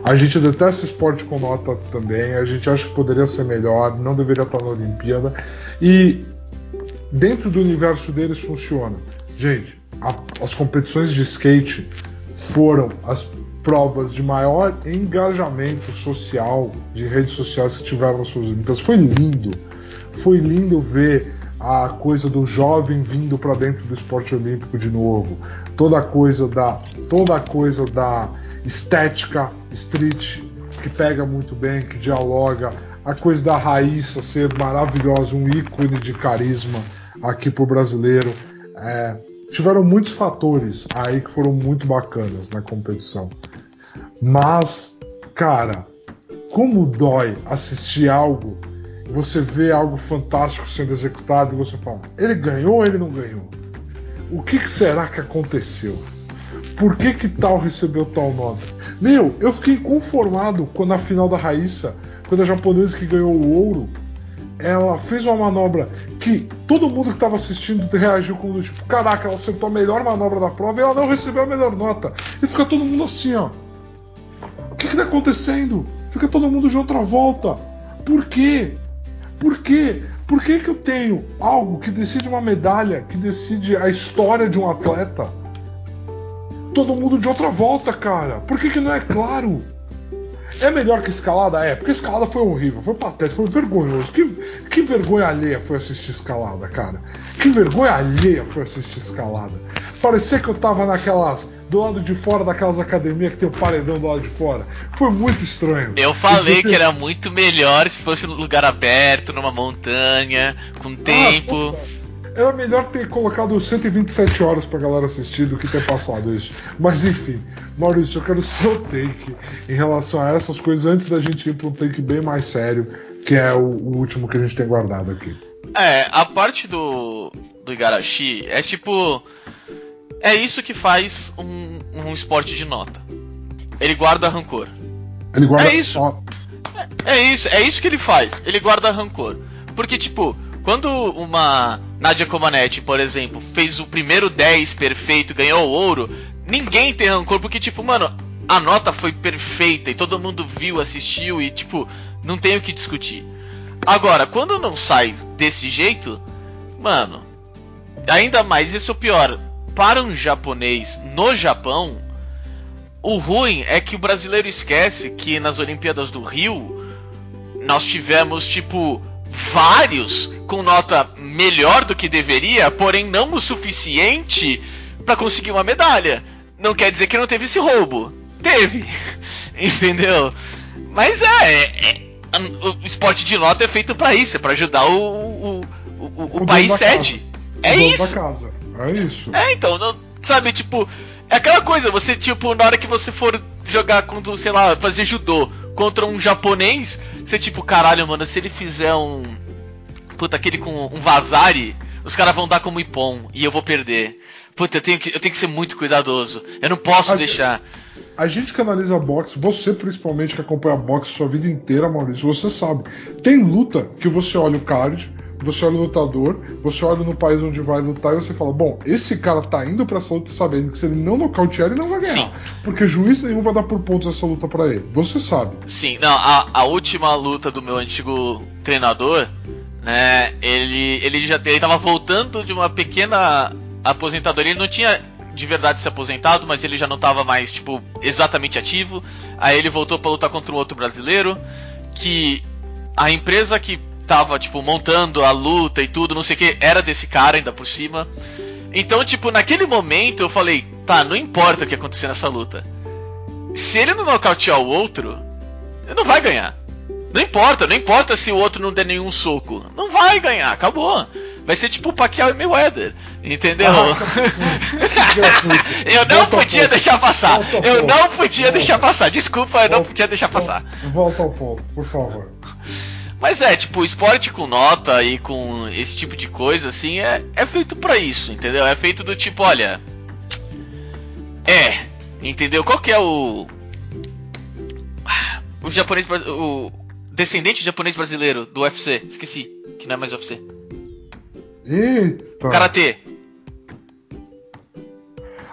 A gente detesta esporte com nota também, a gente acha que poderia ser melhor, não deveria estar na Olimpíada. E dentro do universo deles funciona. Gente, a- as competições de skate foram as provas de maior engajamento social de redes sociais que tiveram nas suas Olimpíadas. Foi lindo. Foi lindo ver a coisa do jovem vindo para dentro do esporte olímpico de novo. Toda a coisa da toda a coisa da estética street que pega muito bem, que dialoga, a coisa da Raíssa ser maravilhosa, um ícone de carisma aqui pro brasileiro. É, tiveram muitos fatores aí que foram muito bacanas na competição. Mas, cara, como dói assistir algo, você vê algo fantástico sendo executado e você fala, ele ganhou ou ele não ganhou? O que, que será que aconteceu? Por que, que tal recebeu tal nota? Meu, eu fiquei conformado quando na final da Raíssa, quando a japonesa que ganhou o ouro, ela fez uma manobra que todo mundo que estava assistindo reagiu como tipo, caraca, ela acertou a melhor manobra da prova e ela não recebeu a melhor nota. E fica todo mundo assim, ó. O que, que tá acontecendo? Fica todo mundo de outra volta. Por quê? Por quê? Por que, que eu tenho algo que decide uma medalha, que decide a história de um atleta? Todo mundo de outra volta, cara. Por que, que não é claro? É melhor que escalada? É, porque escalada foi horrível, foi patético, foi vergonhoso. Que, que vergonha alheia foi assistir escalada, cara. Que vergonha alheia foi assistir escalada. Parecia que eu tava naquelas. Do lado de fora daquelas academias que tem o paredão do lado de fora. Foi muito estranho. Eu falei que era muito melhor se fosse num lugar aberto, numa montanha, com tempo. Ah. Era melhor ter colocado 127 horas pra galera assistir do que ter passado isso. Mas enfim, Maurício, eu quero o seu take em relação a essas coisas antes da gente ir pra um take bem mais sério, que é o, o último que a gente tem guardado aqui. É, a parte do, do Igarashi é tipo. É isso que faz um, um esporte de nota. Ele guarda rancor. Ele guarda É isso. Ó, É isso, é isso que ele faz. Ele guarda rancor. Porque, tipo, quando uma Nadia Comaneci, por exemplo, fez o primeiro 10 perfeito, ganhou o ouro, ninguém tem rancor, porque, tipo, mano, a nota foi perfeita e todo mundo viu, assistiu e, tipo, não tem o que discutir. Agora, quando não sai desse jeito, mano, ainda mais isso é o pior. Para um japonês no Japão, o ruim é que o brasileiro esquece que nas Olimpíadas do Rio nós tivemos, tipo, vários com nota melhor do que deveria, porém não o suficiente para conseguir uma medalha. Não quer dizer que não teve esse roubo. Teve. Entendeu? Mas é, é- é- o esporte de nota é feito para isso, é para ajudar o, o, o, o- país sede. É isso. É isso. É, então, não- sabe, tipo, é aquela coisa, você, tipo, na hora que você for jogar contra, sei lá, fazer judô contra um japonês, você, tipo, caralho, mano, se ele fizer um. Puta, aquele com um vazari, os caras vão dar como ipom e eu vou perder. Puta, eu tenho que, eu tenho que ser muito cuidadoso. Eu não posso A deixar. A gente que analisa boxe, você principalmente que acompanha boxe sua vida inteira, Maurício, você sabe. Tem luta que você olha o card, você olha o lutador, você olha no país onde vai lutar e você fala: bom, esse cara tá indo pra essa luta sabendo que se ele não nocautear, ele não vai ganhar. Sim. Porque juiz nenhum vai dar por pontos essa luta pra ele. Você sabe. Sim, não, a, a última luta do meu antigo treinador, né, ele, ele já ele tava voltando de uma pequena aposentadoria, ele não tinha de verdade se aposentado, mas ele já não tava mais, tipo, exatamente ativo. Aí ele voltou pra lutar contra um outro brasileiro, que a empresa que tava, tipo, montando a luta e tudo, não sei o que, era desse cara ainda por cima. Então, tipo, naquele momento eu falei, tá, não importa o que acontecer nessa luta. Se ele não nocautear o outro, ele não vai ganhar. Não importa, não importa se o outro não der nenhum soco. Não vai ganhar, acabou. Vai ser tipo o Pacquiao e Mayweather, entendeu? Ah, eu não podia deixar passar. Eu não podia deixar passar. Desculpa, eu não podia deixar passar. Volta ao ponto, por favor. Mas é, tipo, esporte com nota e com esse tipo de coisa, assim, é, é feito pra isso, entendeu? É feito do tipo, olha. É, entendeu? Qual que é o. o japonês. O descendente japonês brasileiro do UFC. Esqueci, que não é mais UFC. Eita. Karatê.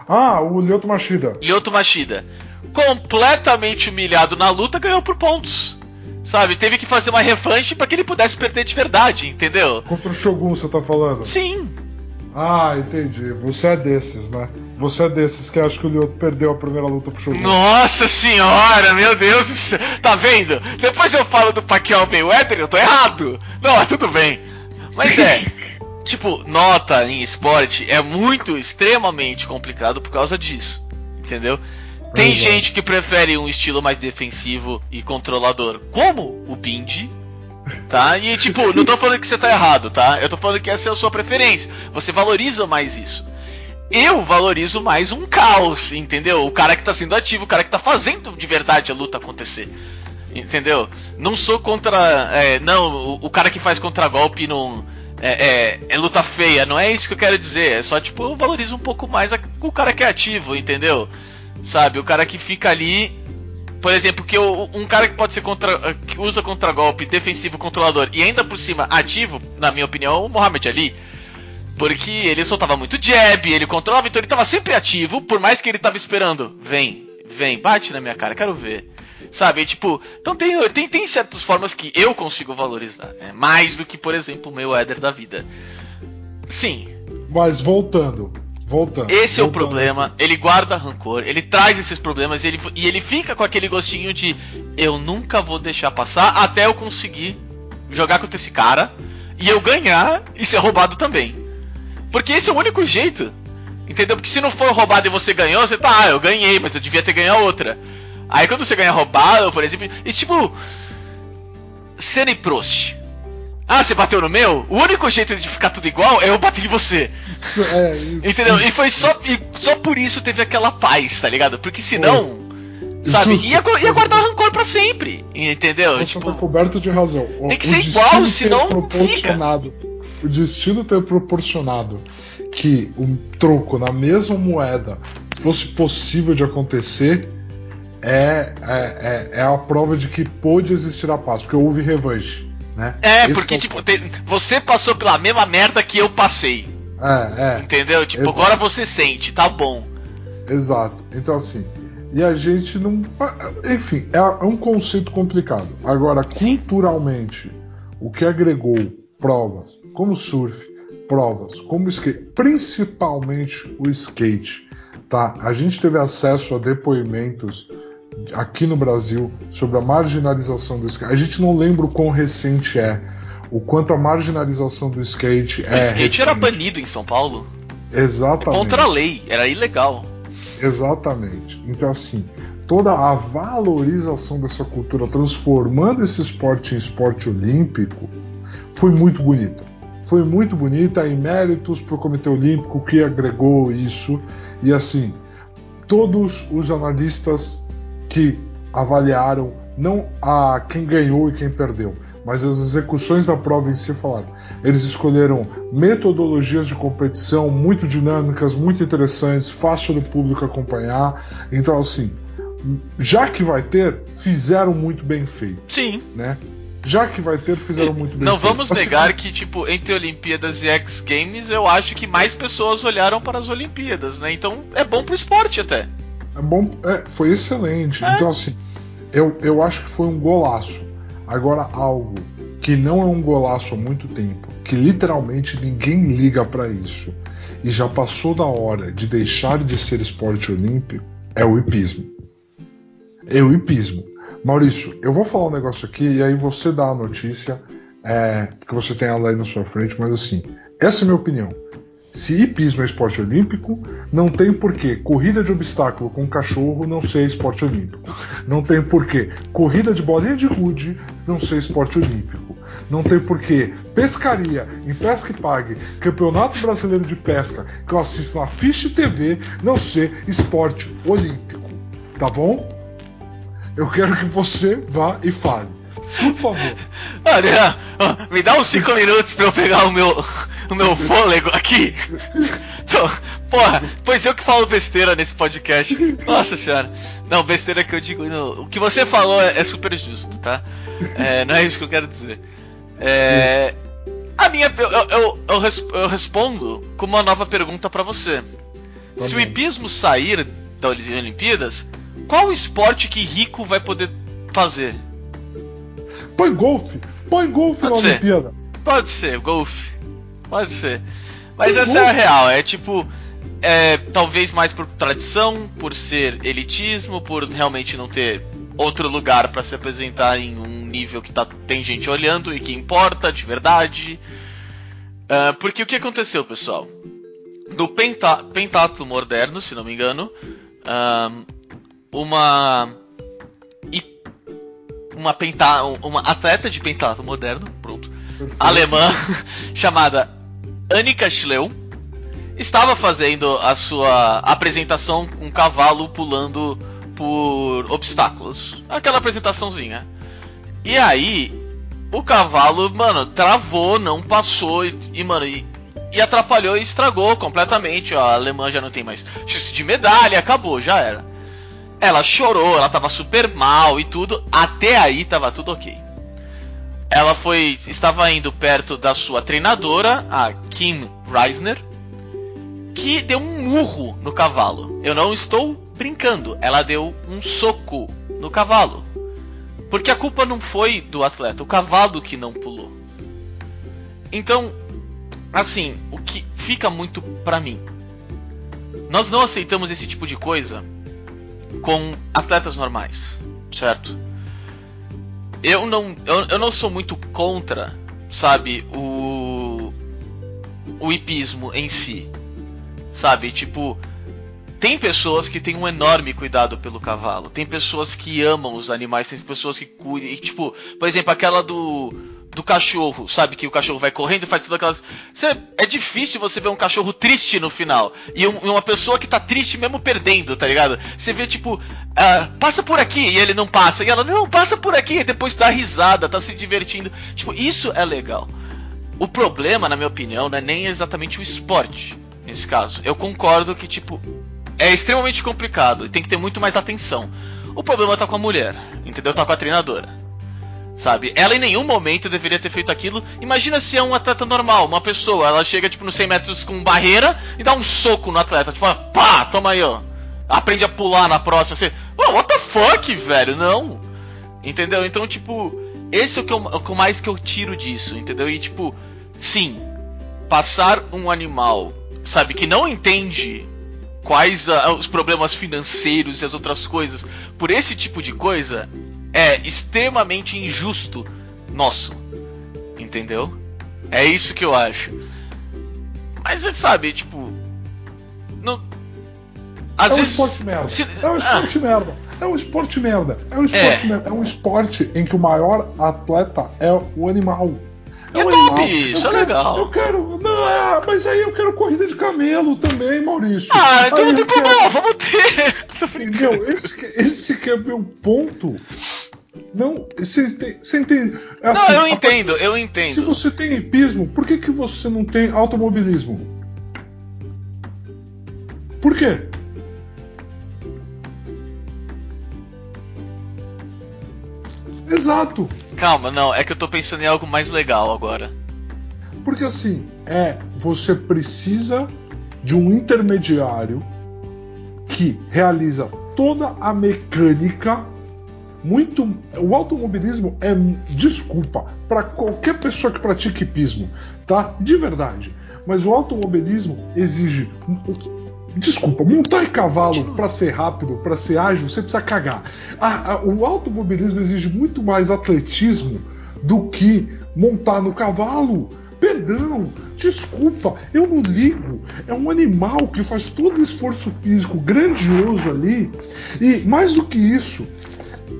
Ah, o Lyoto Machida. Lyoto Machida. Completamente humilhado na luta, ganhou por pontos. Sabe? Teve que fazer uma revanche para que ele pudesse perder de verdade, entendeu? Contra o Shogun, você tá falando? Sim. Ah, entendi. Você é desses, né? Você é desses que acha que o Lyoto perdeu a primeira luta pro Shogun. Nossa senhora, meu Deus do céu. Tá vendo? Depois eu falo do Pacquiao Mayweather, eu tô errado. Não, mas tudo bem. Mas é, tipo, nota em esporte é muito, extremamente complicado por causa disso. Entendeu? Tem Exato. gente que prefere um estilo mais defensivo e controlador, como o Bindi. Tá? E tipo, não tô falando que você tá errado, tá? Eu tô falando que essa é a sua preferência. Você valoriza mais isso. Eu valorizo mais um caos, entendeu? O cara que tá sendo ativo, o cara que tá fazendo de verdade a luta acontecer. Entendeu? Não sou contra. é, não, o, o cara que faz contragolpe não. É, é, é luta feia, não é isso que eu quero dizer. É só, tipo, eu valorizo um pouco mais a- o cara que é ativo, entendeu? Sabe? O cara que fica ali. Por exemplo, que um cara que pode ser contra. que usa contragolpe defensivo controlador e ainda por cima ativo, na minha opinião, o Muhammad Ali. Porque ele soltava muito jab, ele controlava, então ele tava sempre ativo, por mais que ele tava esperando. Vem, vem, bate na minha cara, quero ver. Sabe, tipo, então tem, tem, tem certas formas que eu consigo valorizar, né? Mais do que, por exemplo, o meu Éder da vida. Sim, Mas voltando. Voltando. esse é o voltando. problema. Ele guarda rancor, ele traz esses problemas e ele, e ele fica com aquele gostinho de eu nunca vou deixar passar até eu conseguir jogar contra esse cara e eu ganhar e ser roubado também. Porque esse é o único jeito. Entendeu? Porque se não for roubado e você ganhou, você tá, ah, eu ganhei, mas eu devia ter ganhado outra. Aí quando você ganha roubado, por exemplo, e tipo. Senna e Prost. Ah, você bateu no meu? O único jeito de ficar tudo igual é eu bater em você. É, isso. Entendeu? E foi só, e só por isso teve aquela paz, tá ligado? Porque senão, sabe, Justo. ia, ia guardar rancor pra sempre. Entendeu? Você Tipo, tá coberto de razão. O- Tem que o ser igual, senão proporcionado, O destino ter proporcionado que um troco na mesma moeda fosse possível de acontecer é, é, é, é a prova de que pôde existir a paz, porque houve revanche. Né? é, Esse porque, é tipo, tem- você passou pela mesma merda que eu passei. É, é. Entendeu? Tipo, Exato. agora você sente, tá bom. Exato. Então, assim, e a gente não. Enfim, é é um conceito complicado. Agora, Sim. culturalmente, o que agregou provas como surf, provas como skate, principalmente o skate, tá? A gente teve acesso a depoimentos aqui no Brasil sobre a marginalização do skate. A gente não lembra o quão recente é. O quanto a marginalização do skate O é. skate era recente. banido em São Paulo. Exatamente. Contra a lei, era ilegal. Exatamente. Então, assim, toda a valorização dessa cultura, transformando esse esporte em esporte olímpico, foi muito bonita. Foi muito bonita, em méritos para o Comitê Olímpico que agregou isso. E, assim, todos os analistas que avaliaram, não a quem ganhou e quem perdeu, mas as execuções da prova em si falaram. Eles escolheram metodologias de competição muito dinâmicas, muito interessantes, fácil do público acompanhar. Então, assim, já que vai ter, fizeram muito bem feito, Sim. né? Já que vai ter, fizeram muito bem Não feito. vamos Assim, negar que, tipo, entre Olimpíadas e X Games, eu acho que mais pessoas olharam para as Olimpíadas, né? Então é bom pro esporte até. É bom, é, foi excelente. É. Então, assim, eu, eu acho que foi um golaço. Agora, algo que não é um golaço há muito tempo, que literalmente ninguém liga pra isso, e já passou da hora de deixar de ser esporte olímpico, é o hipismo. É o hipismo. Maurício, eu vou falar um negócio aqui e aí você dá a notícia, é, que você tem ela aí na sua frente, mas assim, essa é a minha opinião. Se hipismo é esporte olímpico, não tem porquê corrida de obstáculo com cachorro não ser esporte olímpico. Não tem porquê corrida de bolinha de gude não ser esporte olímpico. Não tem porquê pescaria em Pesca e Pague, Campeonato Brasileiro de Pesca, que eu assisto na Fish TV, não ser esporte olímpico. Tá bom? Eu quero que você vá e fale. Por favor. Olha, me dá uns 5 minutos pra eu pegar o meu, o meu fôlego aqui. Porra, pois eu que falo besteira nesse podcast. Nossa senhora. Não, besteira que eu digo. Não, o que você falou é, é super justo, tá? É, não é isso que eu quero dizer. É, a minha. Eu, eu, eu, res, eu, respondo com uma nova pergunta para você. Tá Se bem. o hipismo sair da Olimpíadas, qual esporte que rico vai poder fazer? Põe golfe! Põe golfe Pode na ser. Olimpíada! Pode ser, golfe. Pode ser. Mas essa é a real, é tipo. É, talvez mais por tradição, por ser elitismo, por realmente não ter outro lugar para se apresentar em um nível que tá, tem gente olhando e que importa de verdade. Uh, porque o que aconteceu, pessoal? No penta, pentatlo moderno, se não me engano, uh, uma uma penta, uma atleta de pentatlo moderno, pronto, alemã chamada Annika Schleu estava fazendo a sua apresentação com um cavalo pulando por obstáculos. Aquela apresentaçãozinha. E aí, o cavalo, mano, travou, não passou e, e mano, e, e, atrapalhou e estragou completamente. Ó, a alemã já não tem mais chance de medalha, acabou, já era. Ela chorou, ela tava super mal e tudo. Até aí tava tudo ok ela foi estava indo perto da sua treinadora, a Kim Reisner, que deu um murro no cavalo. Eu não estou brincando, ela deu um soco no cavalo. Porque a culpa não foi do atleta, o cavalo que não pulou. Então, assim, o que fica muito para mim. Nós não aceitamos esse tipo de coisa com atletas normais, certo? eu não, eu, eu não sou muito contra, sabe, o o hipismo em si. Sabe, tipo, tem pessoas que têm um enorme cuidado pelo cavalo. Tem pessoas que amam os animais, tem pessoas que cuidam. E, tipo, por exemplo, aquela do do cachorro, sabe? Que o cachorro vai correndo e faz todas aquelas. Cê, é difícil você ver um cachorro triste no final. E um, uma pessoa que tá triste mesmo perdendo, tá ligado? Você vê, tipo, uh, passa por aqui e ele não passa. E ela, não, passa por aqui. E depois dá risada, tá se divertindo. Tipo, isso é legal. O problema, na minha opinião, não é nem exatamente o esporte. Nesse caso. Eu concordo que, tipo, é extremamente complicado e tem que ter muito mais atenção. O problema tá com a mulher, entendeu? Tá com a treinadora sabe? Ela em nenhum momento deveria ter feito aquilo. Imagina se é um atleta normal, uma pessoa, ela chega tipo nos 100 metros com barreira e dá um soco no atleta, tipo, pá, toma aí, ó. Aprende a pular na próxima, você, oh, what the fuck, velho? Não. Entendeu? Então, tipo, esse é o que, eu, mais que eu tiro disso, entendeu? E tipo, sim, passar um animal, sabe, que não entende quais os problemas financeiros e as outras coisas por esse tipo de coisa é extremamente injusto nosso. Entendeu? É isso que eu acho. Mas você sabe, tipo. Não. Às é vezes, um esporte merda. Se... É um esporte ah. merda. É um esporte merda. É um esporte é. merda. É um esporte em que o maior atleta é o animal. É, top, isso é legal. Eu quero. Não, é, mas aí eu quero corrida de camelo também, Maurício. Ah, então aí não tem problema, quero... vamos ter. Entendeu? Esse, esse que é meu ponto. Não, você, você entende? É assim, não, eu entendo, eu entendo. Se você tem hipismo, por que, que você não tem automobilismo? Por quê? Exato. Calma, não, é que eu tô pensando em algo mais legal agora. Porque assim, é, você precisa de um intermediário que realiza toda a mecânica muito. O automobilismo é desculpa para qualquer pessoa que pratique hipismo, tá? De verdade. Mas o automobilismo exige. Desculpa, montar cavalo para ser rápido, para ser ágil, você precisa cagar. Ah, ah, o automobilismo exige muito mais atletismo do que montar no cavalo. Perdão, desculpa, eu não ligo. É um animal que faz todo o esforço físico grandioso ali. E mais do que isso,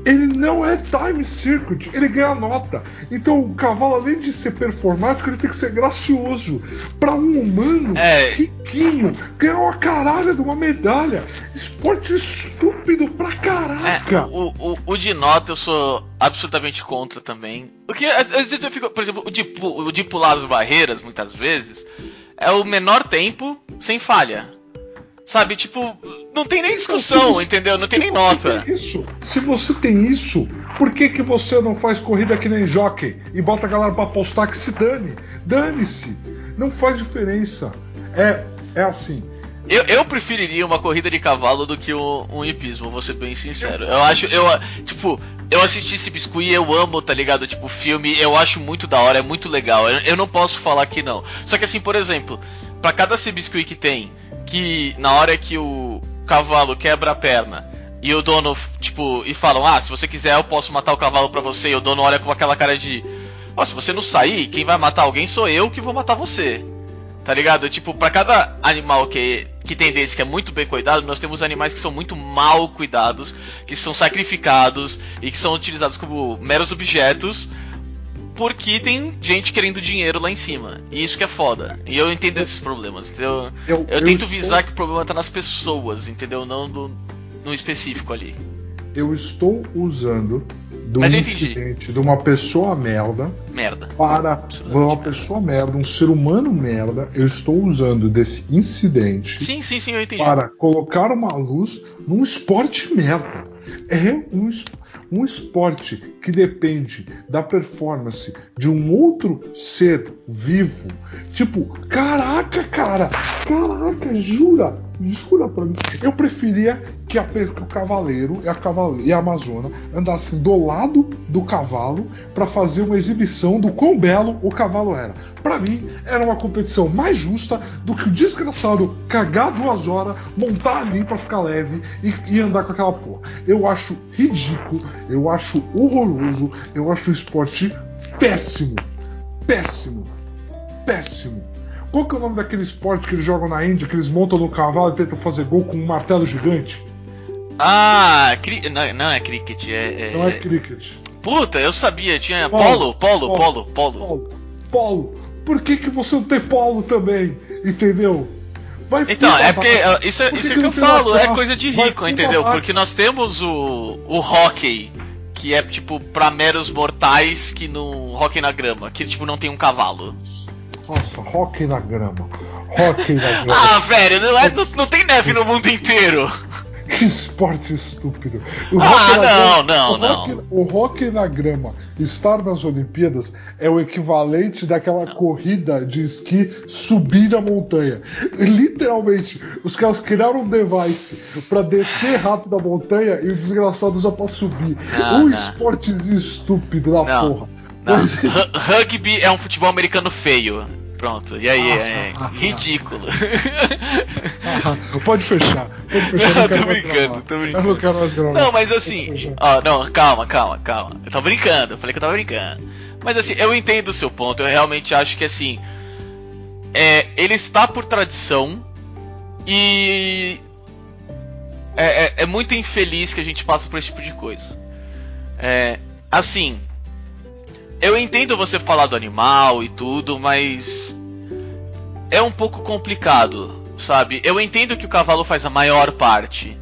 ele não é time circuit, ele ganha nota. Então o cavalo, além de ser performático, ele tem que ser gracioso. Para um humano é... riquinho, ganhar uma caralho de uma medalha. Esporte estúpido pra caraca. É, o, o, o de nota eu sou absolutamente contra também. Porque às vezes eu fico, por exemplo, o de, o de pular as barreiras, muitas vezes, é o menor tempo, sem falha. Sabe, tipo, não tem nem discussão, você- entendeu? Não tem se nem nota. Isso, se você tem isso, por que, que você não faz corrida que nem jockey e bota a galera pra apostar que se dane? Dane-se. Não faz diferença. É, é assim. Eu, eu preferiria uma corrida de cavalo do que um, um hipismo, vou ser bem sincero. Eu acho, eu, tipo, eu assisti esse biscuit, eu amo, tá ligado? Tipo, filme, eu acho muito da hora, é muito legal. Eu, eu não posso falar que não. Só que assim, por exemplo, pra cada biscuit que tem, que na hora que o cavalo quebra a perna e o dono, tipo, e falam, ah, se você quiser eu posso matar o cavalo pra você, e o dono olha com aquela cara de, ó, se você não sair, quem vai matar alguém sou eu que vou matar você. Tá ligado? Tipo, pra cada animal que, que tem desse que é muito bem cuidado, nós temos animais que são muito mal cuidados, que são sacrificados e que são utilizados como meros objetos porque tem gente querendo dinheiro lá em cima. E isso que é foda. E eu entendo esses problemas, entendeu? Eu, Eu, tento estou- visar que o problema tá nas pessoas, entendeu? Não no, no específico ali. Eu estou usando do Mas eu incidente de uma pessoa merda Merda. para uma pessoa merda, um ser humano merda. Eu estou usando desse incidente Sim, sim, sim, eu entendi. para colocar uma luz num esporte merda. É um, es- um esporte que depende da performance de um outro ser vivo. Tipo, caraca, cara, caraca, jura, jura pra mim. Eu preferia que, a que o cavaleiro e a, cavale, e a amazona andassem do lado do cavalo para fazer uma exibição do quão belo o cavalo era. Pra mim, era uma competição mais justa do que o desgraçado cagar duas horas, montar ali pra ficar leve e, e andar com aquela porra. Eu acho ridículo, eu acho horroroso, eu acho o esporte péssimo. Péssimo. Péssimo. Qual que é o nome daquele esporte que eles jogam na Índia, que eles montam no cavalo e tentam fazer gol com um martelo gigante? Ah, cri... não, não é cricket, é. é- Não é cricket. Puta, eu sabia, tinha. Polo, Polo, polo, polo, polo, polo. Polo. Por que, que você não tem polo também? Entendeu? Vai Então, é porque isso, é- Por que isso é que que eu falo, é coisa de rico, entendeu? Porque nós temos o, o hockey, que é tipo pra meros mortais que no hockey na grama, que tipo não tem um cavalo. Nossa, hockey na grama. Hockey na grama. Ah, velho, não, é, não, não tem neve no mundo inteiro. Que esporte estúpido. O Ah, não, grama- não, o hockey- O hockey na grama estar nas Olimpíadas é o equivalente daquela corrida de esqui subir na montanha. Literalmente, os caras criaram um device pra descer rápido a montanha e o desgraçado já pra subir. Não, um não. esportezinho estúpido da Não, porra. Rugby é um futebol americano feio. Pronto, e aí? Ah, É ah, ah, ridículo. Ah, pode fechar. Pode fechar. eu não Tô brincando, tô Eu brincando. não quero mais gravar. Não, mas assim, ó, não, calma, calma, calma. Eu tô brincando, eu falei que eu tava brincando. Mas assim, eu entendo o seu ponto, eu realmente acho que assim. É, ele está por tradição e. É, é- é muito infeliz que a gente passa por esse tipo de coisa. É, assim. Eu entendo você falar do animal e tudo, mas. É um pouco complicado, sabe? Eu entendo que o cavalo faz a maior parte.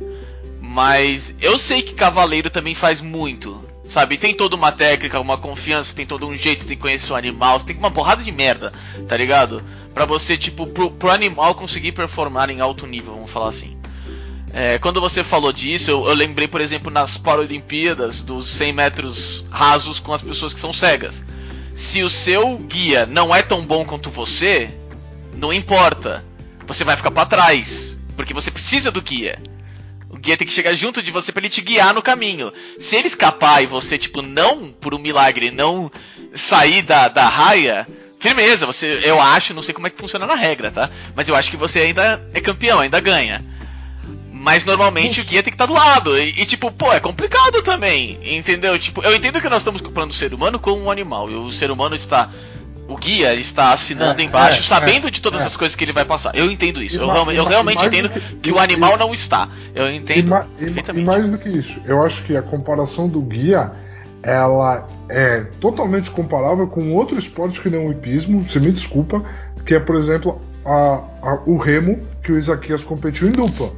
Mas eu sei que cavaleiro também faz muito. Sabe? Tem toda uma técnica, uma confiança, tem todo um jeito, você tem que conhecer o animal, você tem uma porrada de merda, tá ligado? Pra você, tipo, pro, pro animal conseguir performar em alto nível, vamos falar assim. É, quando você falou disso, eu, eu lembrei, por exemplo, nas Paralimpíadas, dos 100 metros rasos com as pessoas que são cegas. Se o seu guia não é tão bom quanto você, não importa. Você vai ficar pra trás, porque você precisa do guia. O guia tem que chegar junto de você pra ele te guiar no caminho. Se ele escapar e você, tipo, não, por um milagre, não sair da, da raia, firmeza, você, eu acho, não sei como é que funciona na regra, tá? Mas eu acho que você ainda é campeão, ainda ganha. Mas normalmente o guia tem que estar do lado. E, e, tipo, pô, é complicado também. Entendeu? Tipo, eu entendo que nós estamos comparando o ser humano com um animal. E o ser humano está. O guia está assinando É, embaixo, é, sabendo é, de todas é. as coisas que ele vai passar. Eu entendo isso. E Eu, ma- realme- e eu realmente e entendo do que- que e- o animal e- não está. Eu E, entendo ma- e- e perfeitamente. mais do que isso, eu acho que a comparação do guia ela é totalmente comparável com outro esporte que não é o hipismo, você me desculpa, que é, por exemplo, a- a- o remo que o Isaquias competiu em dupla.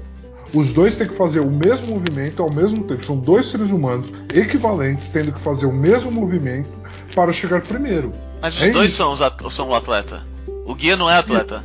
Os dois têm que fazer o mesmo movimento ao mesmo tempo. São dois seres humanos equivalentes tendo que fazer o mesmo movimento para chegar primeiro. Mas os é dois isso. são, são o atleta. O guia não é atleta.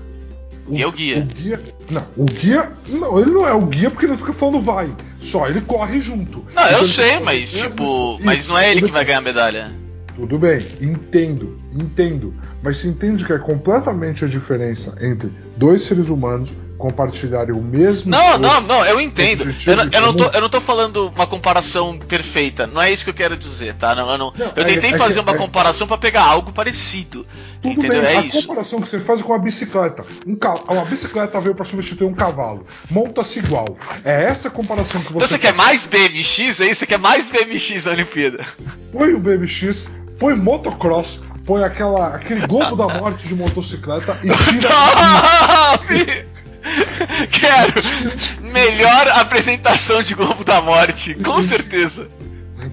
Guia é o guia. O guia. Não, o guia. Não, ele não é o guia porque ele fica falando vai. Só ele corre junto. Não, Então eu sei, mas tipo. Mas não é ele que vai ganhar a medalha. Tudo bem, entendo, entendo. Mas se entende que é completamente a diferença entre dois seres humanos compartilharem o mesmo. Não, não, não, eu entendo. Eu, não- eu não tô, eu não tô falando uma comparação perfeita. Não é isso que eu quero dizer, tá? Não, eu, não, Não, eu é- tentei é fazer que- uma é- comparação pra pegar algo parecido. Tudo entendeu? bem, É a isso. comparação que você faz é com a bicicleta. Um ca... Uma bicicleta veio para substituir um cavalo. Monta-se igual. É essa comparação que você. Então você quer mais BMX aí? Você quer mais BMX na Olimpíada? Põe o BMX, põe motocross, põe aquela, aquele globo da morte de motocicleta e tira. Quero! Melhor apresentação de Globo da Morte, com certeza.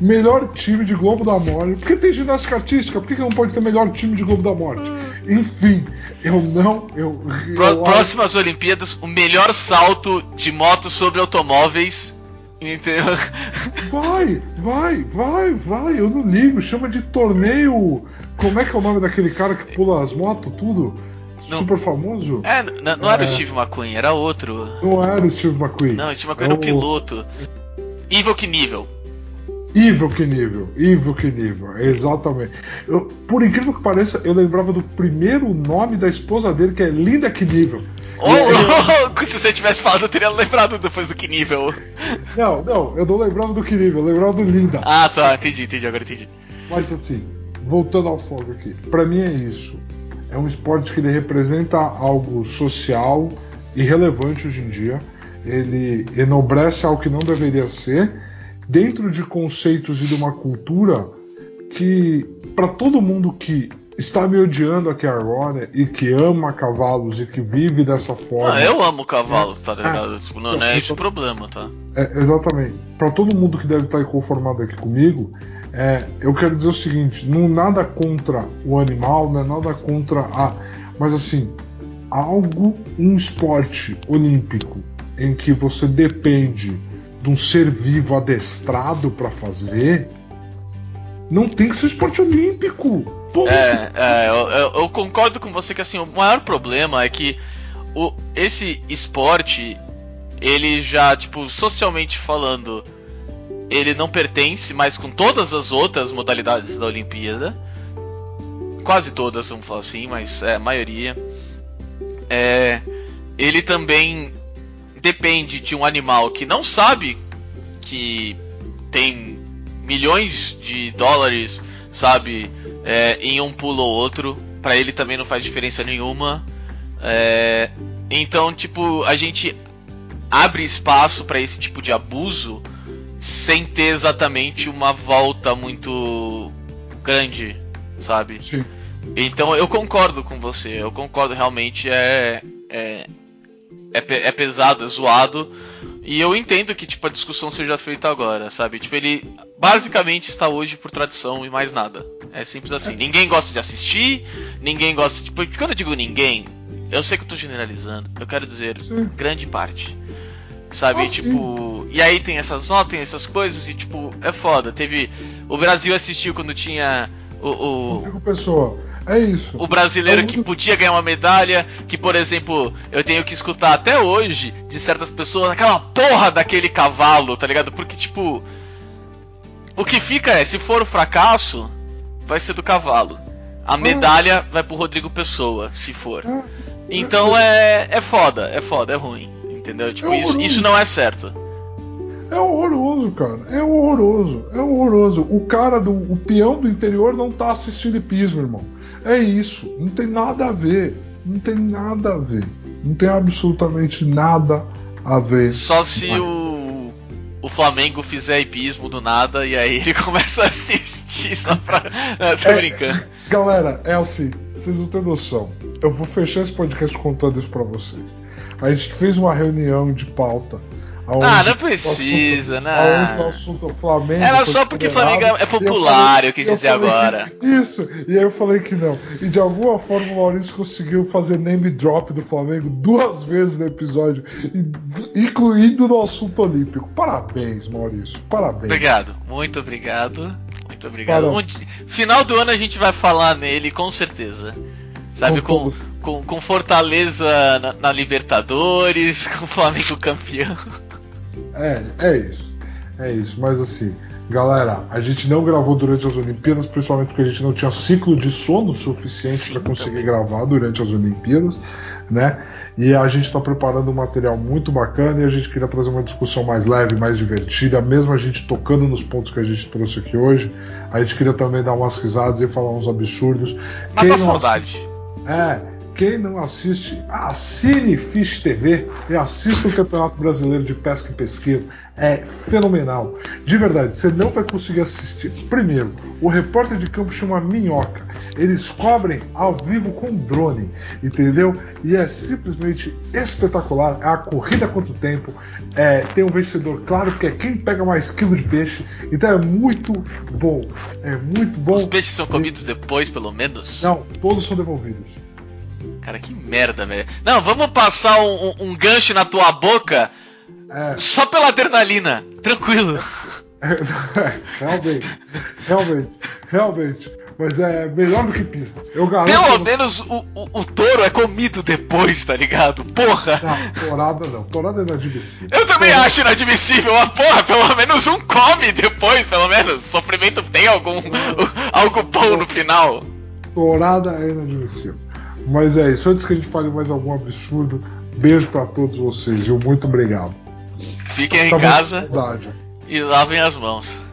melhor time de Globo da Morte. Por que tem ginástica artística? Por que, que não pode ter melhor time de Globo da Morte? Enfim, eu não. Eu, eu Pró- acho- Próximas Olimpíadas, o melhor salto de moto sobre automóveis. Entendeu? Vai, vai, vai, vai. Eu não ligo. Chama de torneio. Como é que é o nome daquele cara que pula as motos, tudo? Não. Super famoso? É, não era o É. Steve McQueen, era outro. Não era o Steve McQueen. Não, o Steve McQueen era o É o- piloto. Evil que nível. Evil que nível, evil que nível, exatamente. Eu, por incrível que pareça, eu lembrava do primeiro nome da esposa dele, que é Linda que nível. Ou, ou, se você tivesse falado, eu teria lembrado depois do que nível. Não, não, eu não lembrava do que nível, eu lembrava do Linda. Ah, tá, entendi, entendi, agora entendi. Mas assim, voltando ao foco aqui, pra mim é isso. É um esporte que ele representa algo social e relevante hoje em dia. Ele enobrece algo que não deveria ser, dentro de conceitos e de uma cultura que, para todo mundo que está me odiando aqui agora e que ama cavalos e que vive dessa forma. Ah, eu amo cavalo, tá Ah. ligado? Tipo, não, não é esse o problema, tá? É, exatamente. Para todo mundo que deve estar inconformado aqui comigo, é, eu quero dizer o seguinte: não nada contra o animal, não é nada contra a. Mas assim, algo, um esporte olímpico em que você depende de um ser vivo adestrado para fazer, não tem que ser esporte olímpico. É, é eu, eu- eu concordo com você que assim, o maior problema é que o, esse esporte, ele já, tipo, socialmente falando, ele não pertence mais com todas as outras modalidades da Olimpíada. Quase todas, vamos falar assim, mas é a maioria. É, ele também depende de um animal que não sabe que tem milhões de dólares, sabe, é, em um pulo ou outro. Pra ele também não faz diferença nenhuma. É, então, tipo, a gente abre espaço pra esse tipo de abuso sem ter exatamente uma volta muito grande, sabe? Sim. Então eu concordo com você, eu concordo realmente é é, é, é pesado, é zoado e eu entendo que tipo a discussão seja feita agora, sabe? Tipo ele basicamente está hoje por tradição e mais nada. É simples assim. Ninguém gosta de assistir, ninguém gosta de tipo, quando eu digo ninguém, eu sei que eu tô generalizando. Eu quero dizer Sim. grande parte. Sabe, sim. tipo, e aí tem essas notas, tem essas coisas e tipo, é foda. Teve o Brasil assistiu quando tinha o, o, Rodrigo Pessoa, é isso. o brasileiro É que podia ganhar uma medalha, que por exemplo, eu tenho que escutar até hoje de certas pessoas aquela porra daquele cavalo, tá ligado? Porque tipo, o que fica é, se for o fracasso, vai ser do cavalo. A medalha vai pro Rodrigo Pessoa, se for. É, Então é é foda, é foda, é ruim, entendeu? Tipo, É isso, isso não é certo. É horroroso, cara. É horroroso. É horroroso. O cara do o peão do interior não tá assistindo hipismo, irmão. É isso. Não tem nada a ver. Não tem nada a ver. Não tem absolutamente nada a ver. Só se o o Flamengo fizer hipismo do nada e aí ele começa a assistir só pra. Não, tô É. brincando. Galera, é assim. Vocês não têm noção. Eu vou fechar esse podcast contando isso pra vocês. A gente fez uma reunião de pauta. Ah, não o precisa, assunto- Aonde o assunto é Flamengo. Era só porque Flamengo é e eu popular, falei- eu quis dizer falei agora. Isso, e aí eu falei que não. E de alguma forma o Maurício conseguiu fazer name drop do Flamengo duas vezes no episódio, incluindo no assunto olímpico. Parabéns, Maurício. Parabéns. Obrigado, muito obrigado. Muito obrigado. Final do ano a gente vai falar nele, com certeza. Sabe, Com com, com, Fortaleza na, na Libertadores, com o Flamengo campeão. É, é isso. É isso. Mas assim, galera, a gente não gravou durante as Olimpíadas, principalmente porque a gente não tinha ciclo de sono suficiente para conseguir também. gravar durante as Olimpíadas, né? E a gente está preparando um material muito bacana e a gente queria trazer uma discussão mais leve, mais divertida, mesmo a gente tocando nos pontos que a gente trouxe aqui hoje. A gente queria também dar umas risadas e falar uns absurdos. Mata a não saudade. Quem não assiste, assine Fish TV e assista o Campeonato Brasileiro de Pesca e Pesqueiro. É fenomenal. De verdade, você não vai conseguir assistir. Primeiro, o repórter de campo chama Minhoca. Eles cobrem ao vivo com drone, entendeu? E é simplesmente espetacular. É a corrida contra o tempo. É, tem um vencedor claro que é quem pega mais quilo de peixe. Então é muito bom. É muito bom. Os peixes são comidos depois, pelo menos? Não, todos são devolvidos. Cara, que merda, velho. Não, vamos passar um, um- um gancho na tua boca É. só pela adrenalina. Tranquilo. realmente, realmente, realmente. Mas é melhor do que pizza. Eu garanto. Pelo menos o, o, o touro é comido depois, tá ligado? Porra. Não, torada não. Torada é inadmissível. Eu também acho inadmissível, mas porra, pelo menos um come depois, pelo menos. Sofrimento tem algum. algo bom no final. Torada é inadmissível. Mas é isso. Antes que a gente fale mais algum absurdo, beijo pra todos vocês, viu? Muito obrigado. Fiquem em Estamos casa e lavem as mãos.